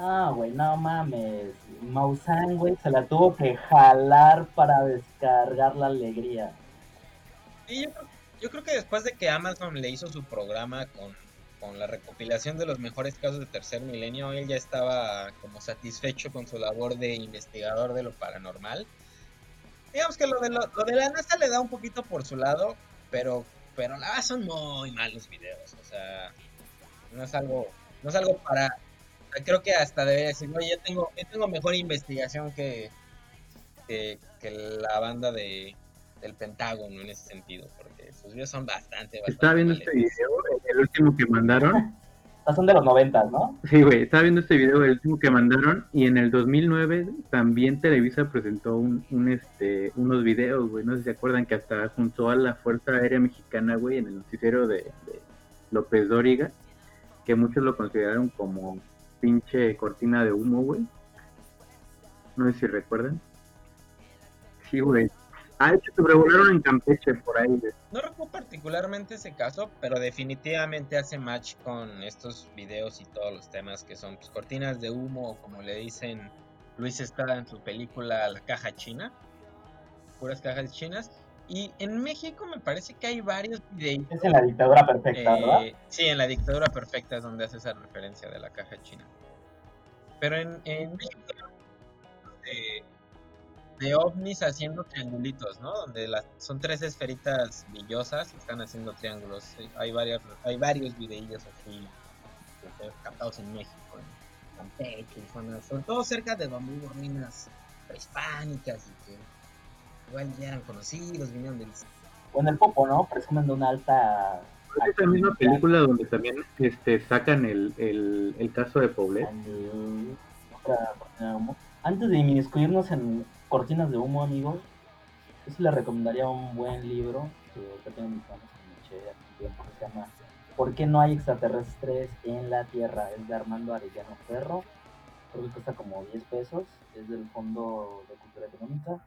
Ah, güey, no mames. Maussan, güey, se la tuvo que jalar para descargar la alegría. Y yo, creo- que después de que Amazon le hizo su programa con, con la recopilación de los mejores casos de tercer milenio, él ya estaba como satisfecho con su labor de investigador de lo paranormal. Digamos que lo de, lo, de la NASA le da un poquito por su lado, pero, pero la son muy malos videos. O sea, no es algo, no es algo para. Creo que hasta debería decir, oye, yo tengo, yo tengo mejor investigación que, que, que la banda de, del Pentágono en ese sentido, porque sus videos son bastante, bastante. Estaba viendo este video, el último que mandaron. Estas son de los noventas, ¿no? Sí, güey, estaba viendo este video, el último que mandaron, y en el 2009 también Televisa presentó un, un, este, unos videos, güey, no sé si se acuerdan que hasta juntó a la Fuerza Aérea Mexicana, güey, en el noticiero de, de López Dóriga, que muchos lo consideraron como pinche cortina de humo, güey. No sé si recuerdan. Sí, güey. Ah, se sobrevolaron en Campeche por ahí. No recuerdo particularmente ese caso, pero definitivamente hace match con estos videos y todos los temas que son pues, cortinas de humo, como le dicen Luis Estrada en su película La Caja China. Puras cajas chinas. Y en México me parece que hay varios videos. Es en la dictadura perfecta, ¿verdad? Eh, sí, en la dictadura perfecta es donde hace esa referencia de la caja china. Pero en, en México de, de ovnis haciendo triangulitos, ¿no? Donde las, son tres esferitas brillosas y están haciendo triángulos. Sí, Hay varios, hay varios videillos así captados en México, en Campeche, sobre todo cerca de donde hubo ruinas prehispánicas y que igual ya eran conocidos, vinieron del O en el Popo, ¿no? Presumen de una alta... Es la misma película donde también este, sacan el, el, el caso de Poblet. Otra cortina de humo. Antes de inmiscuirnos en cortinas de humo, amigos, yo sí les recomendaría un buen libro que ahorita tengo en mis manos que me eché hace un tiempo, que se llama ¿Por qué no hay extraterrestres en la Tierra? Es de Armando Arellano Ferro. Creo que cuesta como 10 pesos. Es del Fondo de Cultura Económica.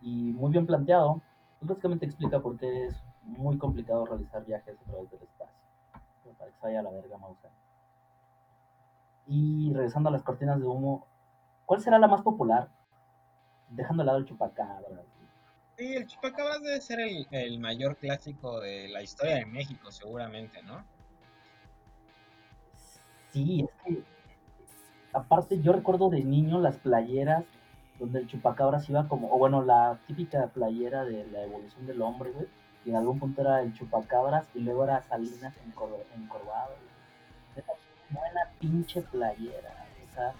Y muy bien planteado. Pues básicamente explica por qué es muy complicado realizar viajes a través del espacio. Para que se vaya a la verga, Mauser. Y regresando a las cortinas de humo, ¿cuál será la más popular? Dejando de lado el chupacabras. Sí, el Chupacabras debe ser el, el mayor clásico de la historia de México, seguramente, ¿no? Sí, es que aparte yo recuerdo de niño las playeras donde el chupacabras iba como, o bueno, la típica playera de la evolución del hombre, güey. Y en algún punto era el chupacabras y luego era Salinas encor- encorvado. güey. Buena pinche playera. O sea,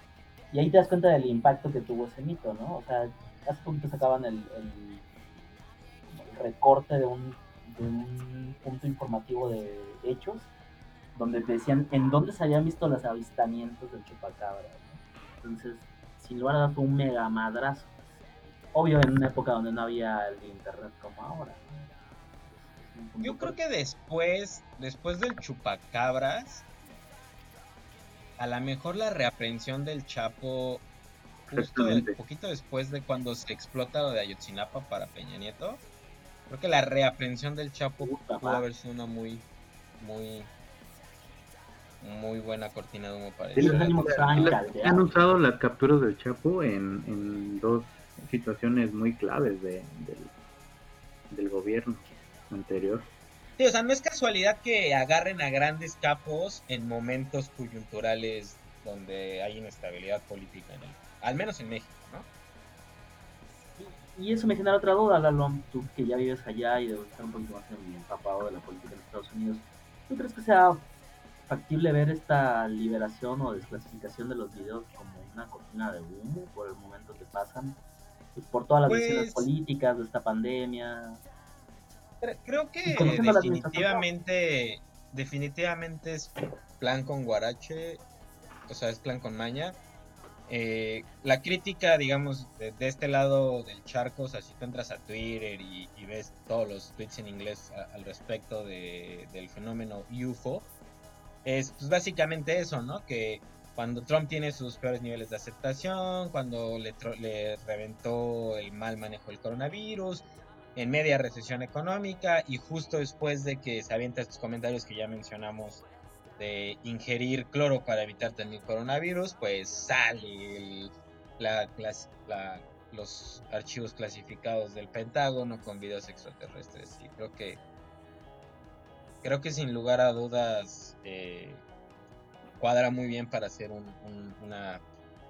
y ahí te das cuenta del impacto que tuvo ese mito, ¿no? O sea, hace poquito sacaban el, el- el recorte de un, de un punto informativo de hechos donde te decían en dónde se habían visto los avistamientos del chupacabra. ¿no? Entonces, sin lugar a dudas, fue un mega madrazo. Obvio, en una época donde no había el internet como ahora. un Yo creo que después, después del Chupacabras, a lo mejor la reaprensión del Chapo, justo Exactamente. poquito después de cuando se explota lo de Ayotzinapa para Peña Nieto, creo que la reaprensión del Chapo Puta pudo haber sido una muy, muy, muy buena cortina de humo para Sí, eso. los ánimos estaban La- caldeados. han usado las capturas del Chapo en, en dos situaciones muy claves de, del, del gobierno anterior. Sí, o sea, no es casualidad que agarren a grandes capos en momentos coyunturales donde hay inestabilidad política, en el, al menos en México, ¿no? Y eso me genera otra duda, Lalo, tú que ya vives allá y debes estar un poquito más empapado de la política en Estados Unidos. ¿Tú crees que sea factible ver esta liberación o desclasificación de los videos como una cortina de humo por el momento que pasan? Pues por todas las Pues- decisiones políticas de esta pandemia. Cre- Creo que definitivamente, definitivamente es plan con Guarache, o sea, es plan con Maña. Eh, la crítica, digamos, de, de este lado del charco, o sea, si tú entras a Twitter y, y ves todos los tweets en inglés a- al respecto de- del fenómeno UFO, es pues, básicamente eso, ¿no? Que cuando Trump tiene sus peores niveles de aceptación, cuando le, le reventó el mal manejo del coronavirus, en media recesión económica y justo después de que se avienta estos comentarios que ya mencionamos de ingerir cloro para evitar tener coronavirus, pues sale los archivos clasificados del Pentágono con videos extraterrestres y creo que creo que sin lugar a dudas eh, cuadra muy bien para hacer un- un- una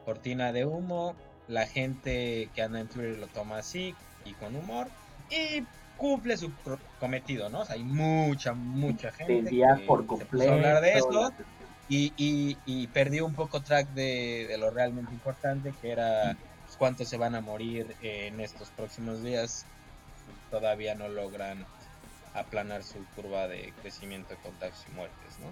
cortina de humo. La gente que anda en Twitter lo toma así y con humor y cumple su cometido, ¿no? O sea, hay mucha, mucha gente que por completo. hablar de esto y, y, y perdió un poco track de, de lo realmente importante, que era pues, cuántos se van a morir en estos próximos días. Todavía no logran aplanar su curva de crecimiento de contagios y muertes, ¿no?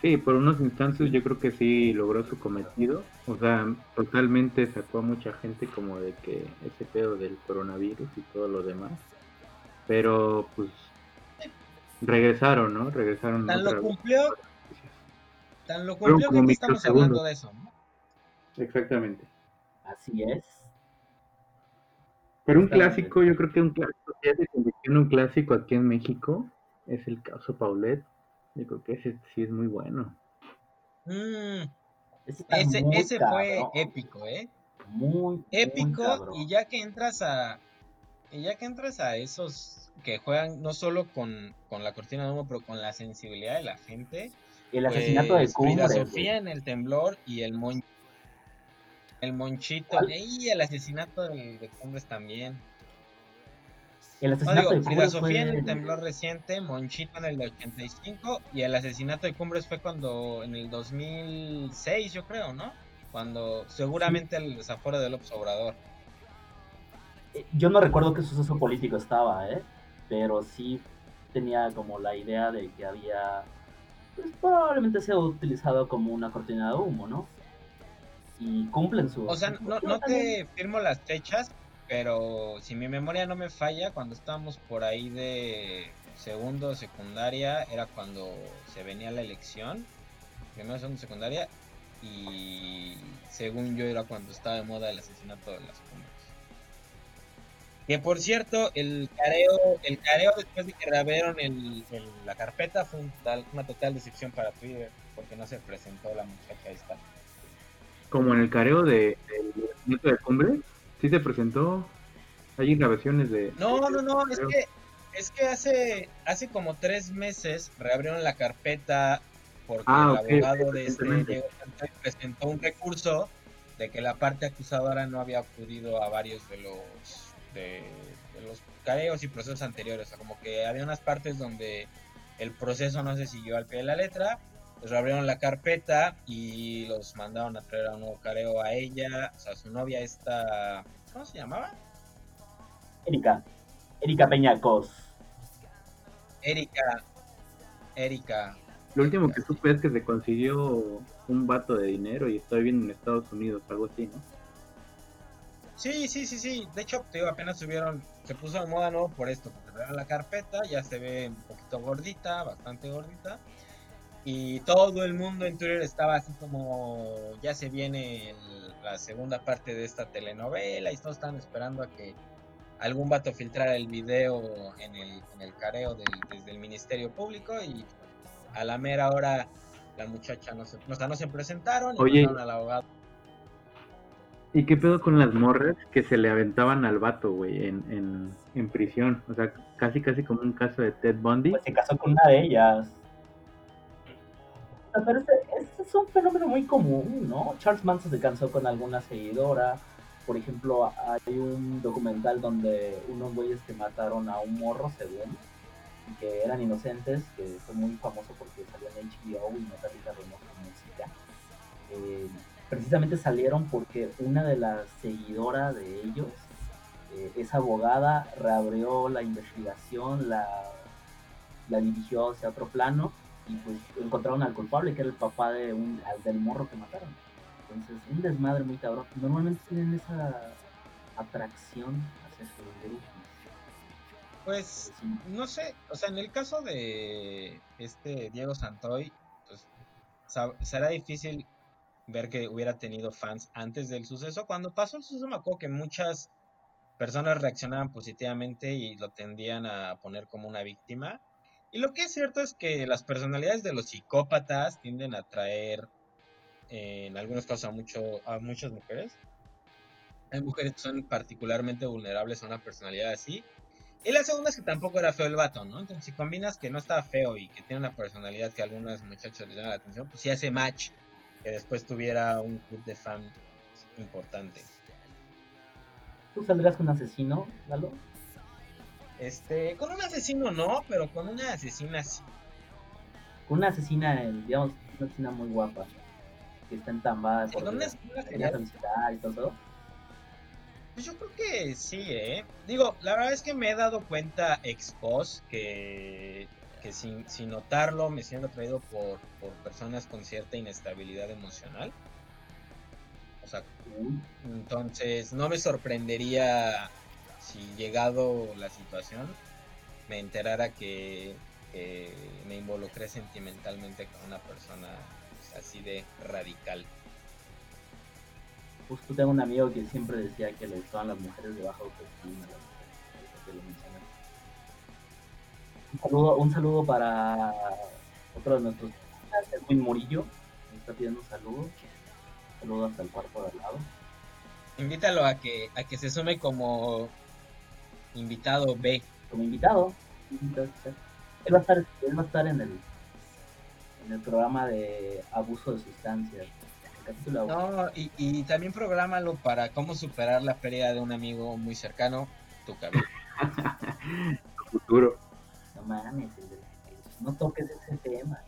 Sí, por unos instantes yo creo que sí logró su cometido. O sea, totalmente sacó a mucha gente como de que ese pedo del coronavirus y todo lo demás. Pero pues regresaron, ¿no? Regresaron. Tan otra lo cumplió Tan lo cumplió como que estamos hablando de eso, ¿no? Exactamente. Así es. Pero un clásico, yo creo que un clásico ya se convirtió en un clásico aquí en México es el caso Paulet. Yo creo que ese sí es muy bueno. Mm, Ese, está ese muy ese fue épico, ¿eh? Muy, muy épico cabrón. y ya que entras a y ya que entras a esos que juegan no solo con, con la cortina de humo pero con la sensibilidad de la gente El asesinato de pues, Frida Cumbre. Sofía en el temblor y el mon el monchito y el asesinato de, de Cumbres también. El no asesinato digo de Frida Sofía en el temblor reciente Monchito en el 85 y el asesinato de Cumbres fue cuando en el 2006 yo creo no cuando seguramente el desaforo del López Obrador. Eh, Yo no recuerdo qué suceso político estaba, ¿eh? Pero sí tenía como la idea de que había, pues probablemente sea utilizado como una cortina de humo, ¿no? Y cumplen su... O sea, no, te firmo las fechas, pero si mi memoria no me falla, cuando estábamos por ahí de segundo o secundaria, era cuando se venía la elección, primero, segundo, secundaria, y según yo era cuando estaba de moda el asesinato de las cumbres. Que por cierto, el careo, el careo después de que reabrieron el, el- la carpeta fue un tal- una total decepción para Twitter, porque no se presentó la muchacha esta. Como en el careo de, del nieto de cumbre, sí se presentó. Hay grabaciones de. No, no, no, es que, es que hace, hace como tres meses reabrieron la carpeta porque Ah, el ok, abogado de este recientemente. Diego Santoy presentó un recurso de que la parte acusadora no había acudido a varios de los de, de los careos y procesos anteriores, o sea, como que había unas partes donde el proceso no se siguió al pie de la letra, pues reabrieron la carpeta y los mandaron a traer a un nuevo careo a ella, o sea, su novia esta, ¿cómo se llamaba? Erika. Erika Peñacos. Erika, Erika, Lo último que supe es que se consiguió un vato de dinero y está viviendo en Estados Unidos, algo así, ¿no? Sí, sí, sí, sí. De hecho, te digo, apenas subieron, se puso de moda nuevo por esto, porque la carpeta, ya se ve un poquito gordita, bastante gordita. Y todo el mundo en Twitter estaba así como, ya se viene el- la segunda parte de esta telenovela y todos están esperando a que algún vato filtrara el video en el, en el careo del- desde el Ministerio Público y a la mera hora la muchacha no se, o sea, no se presentaron y Oye. mandaron al abogado. ¿Y qué pedo con las morras que se le aventaban al vato, güey, en, en, en prisión? O sea, casi casi como un caso de Ted Bundy. Pues se casó con una de ellas. Pero este, este es un fenómeno muy común, ¿no? Charles Manson se casó con alguna seguidora. Por ejemplo, hay un documental donde unos güeyes que mataron a un morro, según, y que eran inocentes, que fue muy famoso porque salió en HBO y Metallica Reynoso música. Eh, precisamente salieron porque una de las seguidoras de ellos eh, es abogada, reabrió la investigación, la, la dirigió hacia otro plano y pues encontraron al culpable que era el papá de un, del morro que mataron. Entonces, un desmadre muy cabrón. Normalmente tienen esa atracción hacia su grupo. Pues Sí. no sé, o sea, en el caso de este Diego Santoy, pues será difícil ver que hubiera tenido fans antes del suceso. Cuando pasó el suceso me acuerdo que muchas personas reaccionaban positivamente y lo tendían a poner como una víctima. Y lo que es cierto es que las personalidades de los psicópatas tienden a atraer, eh, en algunos casos, a, mucho, a muchas mujeres. Hay mujeres que son particularmente vulnerables a una personalidad así. Y la segunda es que tampoco era feo el vato, ¿no? Entonces, si combinas que no estaba feo y que tiene una personalidad que a algunas muchachas les llama la atención, pues sí hace match que después tuviera un club de fans importante. ¿Tú saldrás con un asesino, Lalo? Este, con un asesino no, pero con una asesina sí. Con una asesina, eh, digamos, una asesina muy guapa, que está entambada Sí, con una asesina y todo. Pues yo creo que sí, ¿eh? Digo, la verdad es que me he dado cuenta ex post que, que sin, sin notarlo me siento atraído por, por personas con cierta inestabilidad emocional. O sea, entonces no me sorprendería si llegado la situación me enterara que, que me involucré sentimentalmente con una persona pues, así de radical. Justo tengo un amigo que siempre decía que le gustaban las mujeres de baja autoestima. Un saludo, un saludo para otro de nuestros Edwin Murillo. Me está pidiendo saludos. Saludos hasta el cuarto de al lado. Invítalo a que, a que se sume como invitado B. Como invitado. Él va a estar, él va a estar en el en el programa de abuso de sustancias. No, y, y también prográmalo para cómo superar la pérdida de un amigo muy cercano, tu cabello. futuro. No mames, no toques ese tema,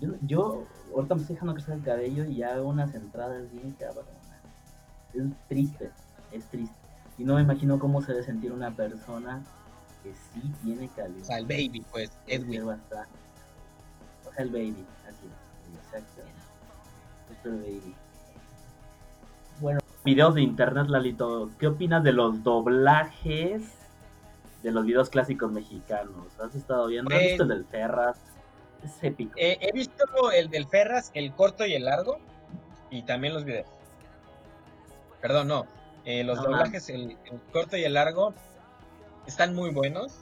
Yo, yo ahorita me estoy dejando crecer el cabello y ya hago unas entradas bien cabrón. Es triste, es triste. Y no me imagino cómo se debe sentir una persona que sí tiene cabello. O sea, el baby, pues, Edwin. O sea, el baby, así, exactamente. baby. Bueno, videos de internet, Lalito. ¿Qué opinas de los doblajes de los videos clásicos mexicanos? ¿Has estado viendo? ¿Has visto el del Ferras? Es épico. Eh, he visto el del Ferras, el corto y el largo, y también los videos. Perdón, no. Eh, los doblajes, el, corto y el largo, están muy buenos.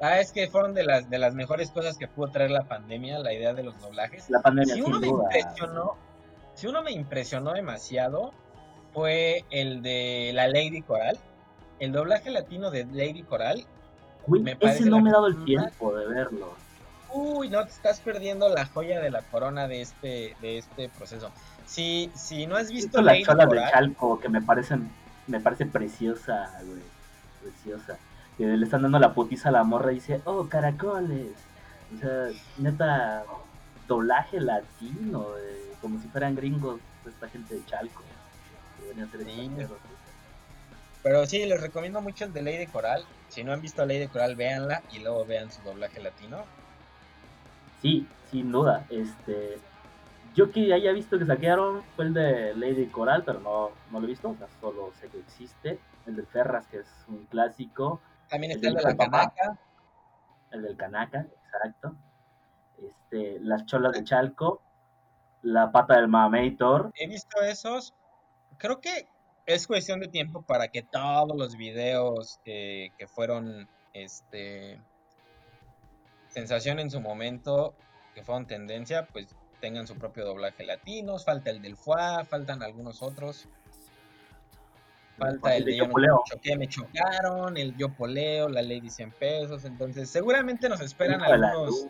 Ah, es que fueron de las de las mejores cosas que pudo traer la pandemia, la idea de los doblajes. La pandemia, si uno me impresionó, si uno me impresionó demasiado, fue el de la Lady Coral. El doblaje latino de Lady Coral. me ese no me he dado el tiempo de verlo. Uy, no te estás perdiendo la joya de la corona de este, de este proceso. Si, si no has visto la chola de Chalco, que me parecen, me parece preciosa, güey. Preciosa. Que le están dando la putiza a la morra y dice, oh, caracoles. O sea, neta, doblaje latino, como si fueran gringos, esta gente de Chalco. Pero sí, les recomiendo mucho el de Ley de Coral. Si no han visto Ley de Coral, véanla y luego vean su doblaje latino. Sí, sin duda. Este, yo que haya visto que saquearon fue el de Lady Coral, pero no, no lo he visto, o sea, solo sé que existe. El de Ferras, que es un clásico. También está el, de la Canaca. El del Canaca, exacto. Este, las cholas de Chalco, la pata del Mameitor. He visto esos. Creo que es cuestión de tiempo para que todos los videos que fueron este sensación en su momento, que fueron tendencia, pues tengan su propio doblaje latino. Falta el del FUA, faltan algunos otros. Falta el, de, yo, choqué, me chocaron, el yo poleo, la ley de 100 pesos. Entonces, seguramente nos esperan algunos.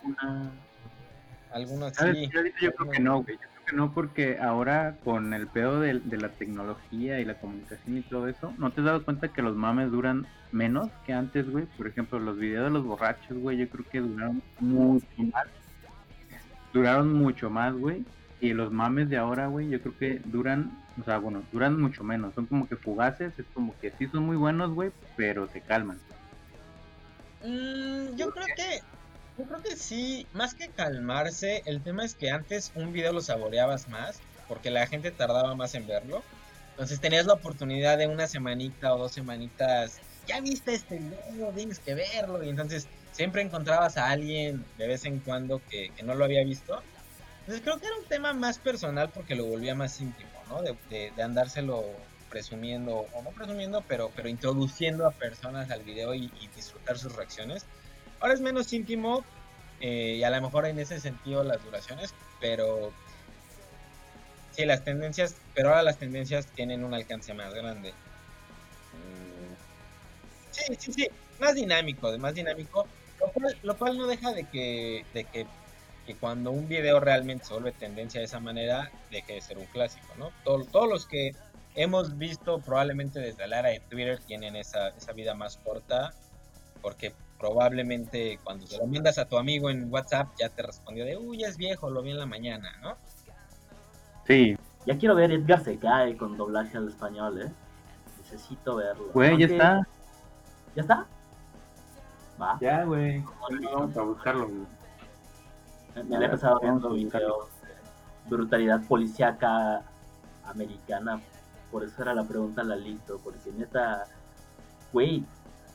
Algunos sí. Yo, creo que no, güey. Yo creo que no, porque ahora con el pedo de, la tecnología y la comunicación y todo eso, ¿no te has dado cuenta que los mames duran menos que antes, güey? Por ejemplo, los videos de los borrachos, güey, yo creo que duraron mucho más. Duraron mucho más, güey. Y los mames de ahora, güey, yo creo que duran o sea, bueno, duran mucho menos. Son como que fugaces. Es como que sí son muy buenos, güey, pero se calman. Mm, yo creo que. Yo creo que sí. Más que calmarse, el tema es que antes un video lo saboreabas más. Porque la gente tardaba más en verlo. Entonces tenías la oportunidad de una semanita o dos semanitas. Ya viste este video, tienes que verlo. Y entonces siempre encontrabas a alguien de vez en cuando que, que no lo había visto. Entonces creo que era un tema más personal porque lo volvía más íntimo. De, andárselo presumiendo, o no presumiendo, pero, pero introduciendo a personas al video y, disfrutar sus reacciones. Ahora es menos íntimo eh, y a lo mejor en ese sentido las duraciones, pero sí, las tendencias, pero ahora las tendencias tienen un alcance más grande. Mm, sí, sí, sí, más dinámico, más dinámico, lo cual, no deja de que, de que que cuando un video realmente se vuelve tendencia de esa manera, deje de ser un clásico, ¿no? todos los que hemos visto probablemente desde la era de Twitter tienen esa, esa vida más corta, porque probablemente cuando te lo mandas a tu amigo en WhatsApp ya te respondió de, uy, es viejo, lo vi en la mañana, ¿no? Sí. Ya quiero ver Edgar se cae con doblaje al español, ¿eh? Necesito verlo. Güey, ya está. ¿Ya está? Va. Ya, güey. Vamos a buscarlo, güey. Me he empezado viendo videos de brutalidad policíaca americana. Por eso era la pregunta a Lalito. Porque neta, güey,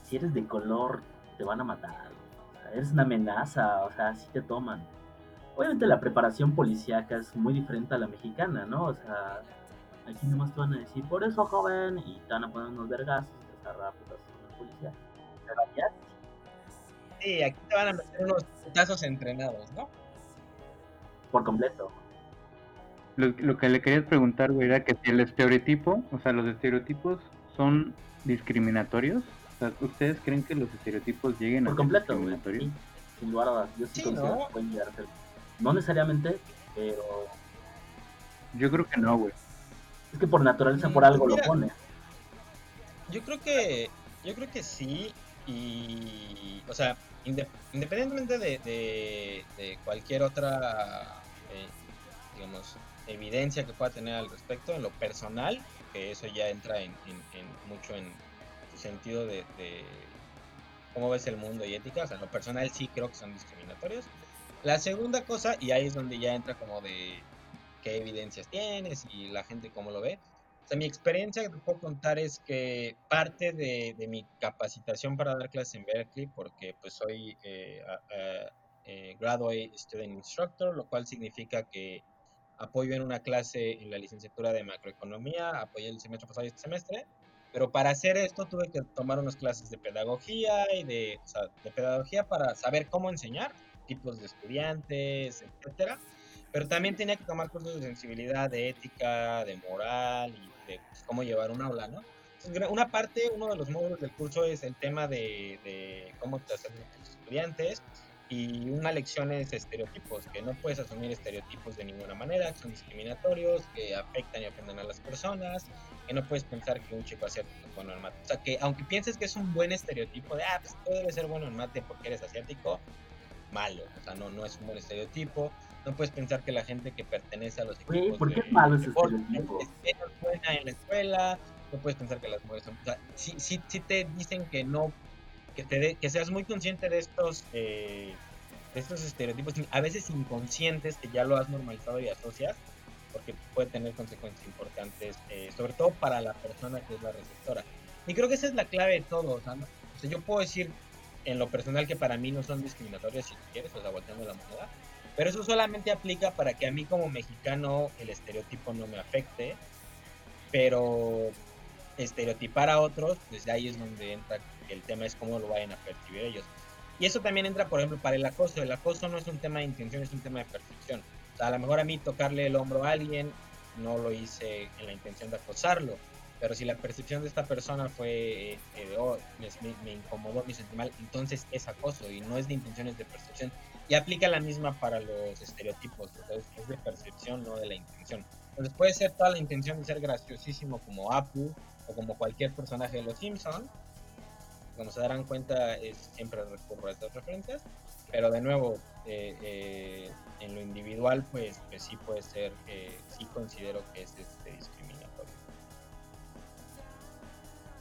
si eres de color, te van a matar. eres una amenaza, o sea, así te toman. obviamente la preparación policíaca es muy diferente a la mexicana, ¿no? O sea, aquí nomás te van a decir, por eso joven, y te van a poner unos vergas, te vas a con policía. Pero allá Sí, aquí te van a meter unos putazos entrenados, ¿no? Por completo. Lo, que le quería preguntar, güey, era que si el estereotipo, o sea, los estereotipos son discriminatorios. O sea, ¿ustedes creen que los estereotipos lleguen Por a completo, ser discriminatorios? Sí, sin lugar a dudas. Yo sí, considero ¿no? que pueden llegar a ser. No necesariamente, pero. Yo creo que no, güey. Es que por naturaleza, por algo lo pone. Yo creo que. Yo creo que sí. Y. O sea, independientemente de, cualquier otra, eh, digamos, evidencia que pueda tener al respecto, en lo personal, que eso ya entra en, mucho en tu sentido de, cómo ves el mundo y ética, o sea, en lo personal sí creo que son discriminatorios. La segunda cosa, y ahí es donde ya entra como de qué evidencias tienes y la gente cómo lo ve, mi experiencia que te puedo contar es que parte de, mi capacitación para dar clases en Berkeley, porque pues soy eh, eh, Graduate Student Instructor, lo cual significa que apoyo en una clase en la licenciatura de macroeconomía, apoyé el semestre pasado y este semestre, pero para hacer esto tuve que tomar unas clases de pedagogía y de, de pedagogía para saber cómo enseñar, tipos de estudiantes, etcétera pero también tenía que tomar cursos de sensibilidad, de ética, de moral y de cómo llevar un aula, ¿no? una parte, uno de los módulos del curso es el tema de, cómo te hacen los estudiantes y una lección es estereotipos, que no puedes asumir estereotipos de ninguna manera, que son discriminatorios, que afectan y ofenden a las personas, que no puedes pensar que un chico asiático es bueno en mate. O sea, que aunque pienses que es un buen estereotipo de, ah, pues tú debes ser bueno en mate porque eres asiático, malo, o sea, no, no es un buen estereotipo no puedes pensar que la gente que pertenece a los equipos ¿por qué es malo ese estereotipo? Es buena en la escuela, no puedes pensar que las mujeres son... O sea, sí, sí, sí te dicen que no, que, te que seas muy consciente de estos, eh, de estos estereotipos, a veces inconscientes, que ya lo has normalizado y asocias, porque puede tener consecuencias importantes, eh, sobre todo para la persona que es la receptora. Y creo que esa es la clave de todo. O sea, o sea, yo puedo decir en lo personal que para mí no son discriminatorias, si quieres, o sea, volteando la moneda, pero eso solamente aplica para que a mí como mexicano el estereotipo no me afecte, pero estereotipar a otros, pues ahí es donde entra el tema es cómo lo vayan a percibir ellos. Y eso también entra, por ejemplo, para el acoso. El acoso no es un tema de intención, es un tema de percepción. O sea, a lo mejor a mí tocarle el hombro a alguien, no lo hice en la intención de acosarlo. Pero si la percepción de esta persona fue, eh, oh, me, incomodó, me sentí mal, entonces es acoso y no es de intenciones de percepción. Y aplica la misma para los estereotipos, entonces es de percepción, no de la intención. Entonces puede ser toda la intención de ser graciosísimo como Apu o como cualquier personaje de los Simpsons. Como se darán cuenta, es, siempre recurro a estas referencias. Pero de nuevo, eh, eh, en lo individual, pues, pues sí puede ser, eh, sí considero que es este, discriminatorio.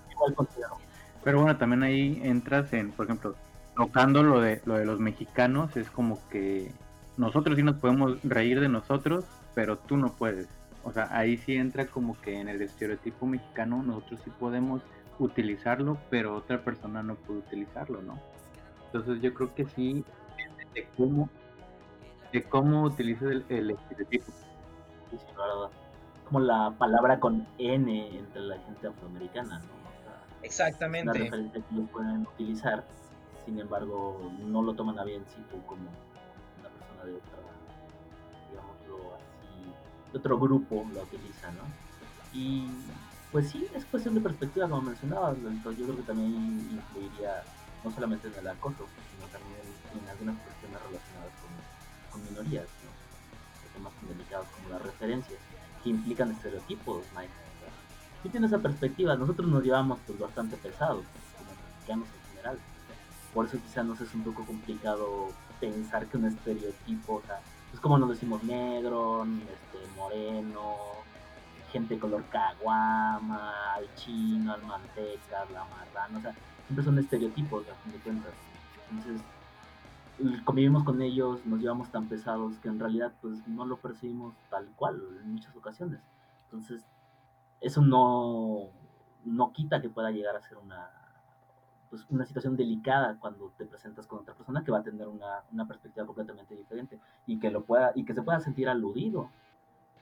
Igual considero. Pero bueno, también ahí entras en, por ejemplo, tocando lo de, lo de los mexicanos, es como que nosotros sí nos podemos reír de nosotros, pero tú no puedes. O sea, ahí sí entra como que en el estereotipo mexicano nosotros sí podemos utilizarlo, pero otra persona no puede utilizarlo, ¿no? Entonces yo creo que sí, de cómo, de cómo utilizas el, estereotipo. Sí, Como la palabra con N entre la gente afroamericana, ¿no? Exactamente. La referencia que ellos pueden utilizar sin embargo no lo toman a bien si tú como una persona de otra, digámoslo así, de otro grupo lo utiliza, ¿no? Y pues sí, es cuestión de perspectiva, como mencionabas, entonces yo creo que también influiría no solamente en el acoso, sino también en algunas cuestiones relacionadas con, minorías, ¿no? temas tan delicados como las referencias, que implican estereotipos, Mike. Si tienes esa perspectiva, nosotros nos llevamos pues bastante pesados, como mexicanos en general por eso quizá nos es un poco complicado pensar que un estereotipo, o sea, es como nos decimos negro, este, moreno, gente color caguama, al chino, al manteca, la marrana, o sea, siempre son estereotipos a fin de cuentas. Entonces, convivimos con ellos, nos llevamos tan pesados que en realidad pues no lo percibimos tal cual en muchas ocasiones. Entonces, eso no, no quita que pueda llegar a ser una pues, una situación delicada cuando te presentas con otra persona que va a tener una, una perspectiva completamente diferente y que lo pueda y que se pueda sentir aludido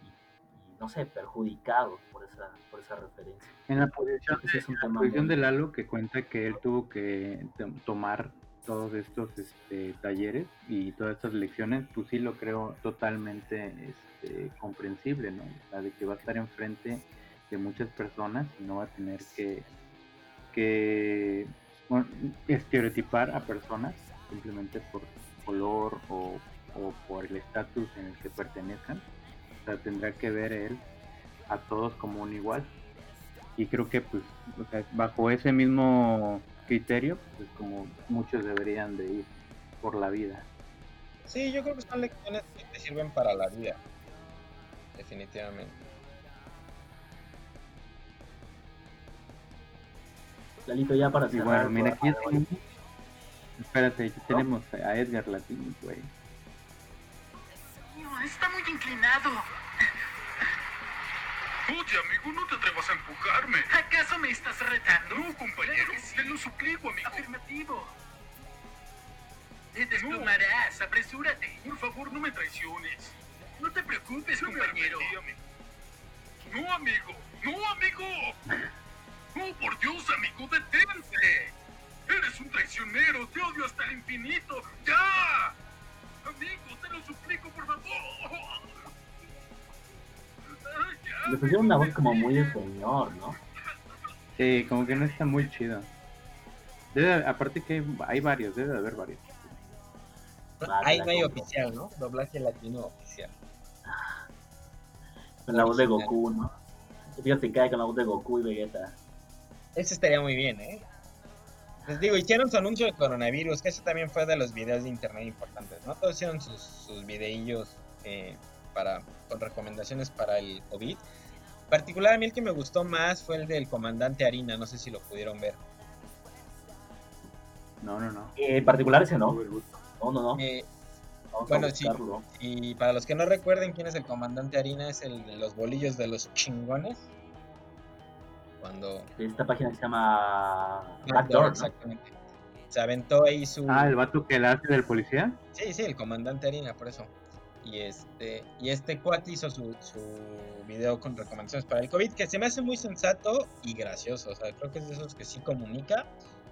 y, y, no sé perjudicado por esa por esa referencia en la posición, de, es un tema posición muy... de Lalo que cuenta que él tuvo que tomar todos estos este, talleres y todas estas lecciones, pues sí lo creo totalmente este, comprensible, ¿no? O sea, de que va a estar enfrente de muchas personas y no va a tener que, que estereotipar a personas simplemente por color o, o por el estatus en el que pertenezcan. O sea, tendrá que ver él a todos como un igual. Y creo que pues bajo ese mismo criterio, pues como muchos deberían de ir por la vida. Sí, yo creo que son lecciones que te sirven para la vida, definitivamente. Lalito, ya para cerrar. Y bueno, mira, aquí tenemos... Espérate, aquí ¿No? tenemos a Edgar Latino, güey. Está muy inclinado. Oye, amigo, no te atrevas a empujarme. ¿Acaso me estás retando? No, compañero, sí. te lo suplico, amigo. Afirmativo. Te desplomarás, no. apresúrate. Por favor, no me traiciones. No te preocupes, Yo compañero. Me amigo. No, amigo. No, amigo. Oh, por Dios, amigo, detente. Eres un traicionero. Te odio hasta el infinito. ¡Ya! Amigo, te lo suplico, por favor. Le pusieron una voz como muy de señor, ¿no? Sí, como que no está muy chido. Debe, aparte que hay varios, debe de haber varios. Ahí no hay oficial, ¿no? Doblaje latino oficial. Con la voz de Goku, ¿no? Fíjate que cae con la voz de Goku y Vegeta. Ese estaría muy bien, ¿eh? Les digo, hicieron su anuncio de coronavirus, que eso también fue de los videos de internet importantes, ¿no? Todos hicieron sus, sus videillos eh, para, con recomendaciones para el COVID. Particular a mí el que me gustó más fue el del comandante Harina, no sé si lo pudieron ver. No, no, no. Eh, en particular ese no. No, no, no. Eh, bueno, sí. Y para los que no recuerden quién es el comandante Harina, es el de los bolillos de los chingones. Cuando. Esta página se llama Backdoor, Backdoor exactamente. ¿no? Se aventó ahí su. Ah, el vato que la hace del policía. Sí, sí, el comandante Harina, por eso. Y este, y este cuate hizo su, su video con recomendaciones para el COVID, que se me hace muy sensato y gracioso. O sea, creo que es de esos que sí comunica,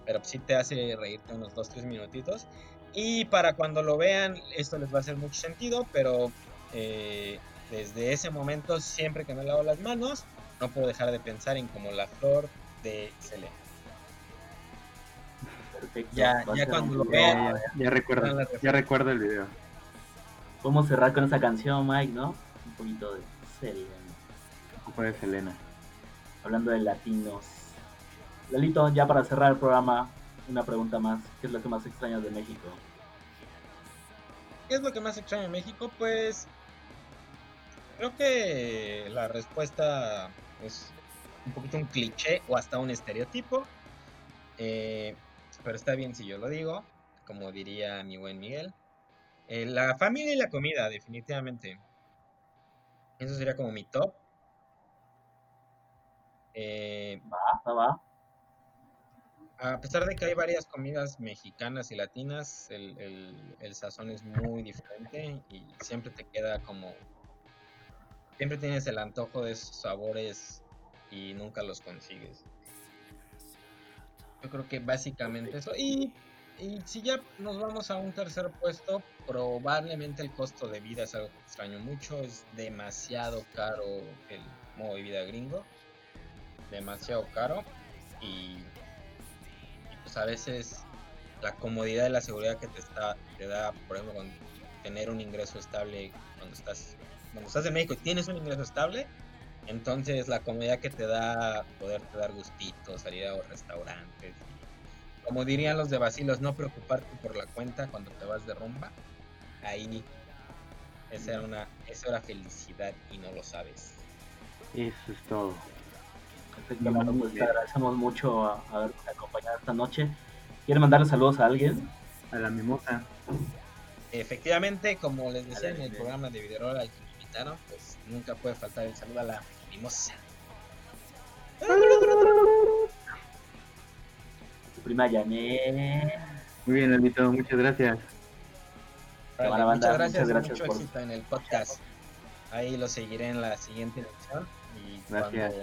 pero sí te hace reírte unos 2-3 minutitos. Y para cuando lo vean, esto les va a hacer mucho sentido, pero eh, desde ese momento, siempre que me lavo las manos, no puedo dejar de pensar en como la flor de Selena. Perfecto. Ya, ya cuando lo vean, ya, ya, recuerdo, ya recuerdo el video. Podemos cerrar con esa canción, Mike, ¿no? Un poquito de Selena. Un poco de Selena. Hablando de latinos. Lalito, ya para cerrar el programa, una pregunta más. ¿Qué es lo que más extrañas de México? ¿Qué es lo que más extraño de México? Pues creo que la respuesta es un poquito un cliché o hasta un estereotipo. Eh, pero está bien si yo lo digo, como diría mi buen Miguel. Eh, la familia y la comida, definitivamente. Eso sería como mi top. Eh, va, va, va. A pesar de que hay varias comidas mexicanas y latinas, el, el, el sazón es muy diferente y siempre te queda como... Siempre tienes el antojo de esos sabores y nunca los consigues. Yo creo que básicamente eso. Y, y, si ya nos vamos a un tercer puesto, probablemente el costo de vida es algo que extraño mucho. Es demasiado caro el modo de vida gringo. Demasiado caro. Y, y pues a veces la comodidad y la seguridad que te, está, te da, por ejemplo, con tener un ingreso estable cuando estás, cuando estás en México y tienes un ingreso estable, entonces la comodidad que te da poderte dar gustitos, salir a los restaurantes. Como dirían los de Basilos, no preocuparte por la cuenta cuando te vas de rumba. Ahí esa era una esa era felicidad y no lo sabes. Eso es todo. Perfecto, hermano, pues te agradecemos mucho a, a habernos acompañado esta noche. ¿Quieren mandarle saludos a alguien? A la mimosa. Efectivamente, como les decía en el programa de me invitaron, pues nunca puede faltar el saludo a la mimosa. prima Yané. Muy bien, Alvito, muchas gracias. Vale, Cámara, banda, muchas gracias, muchas gracias mucho por- éxito en el podcast. Ahí lo seguiré en la siguiente edición y Gracias.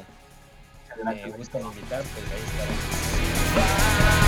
cuando me gusten invitar, pues ahí estaré.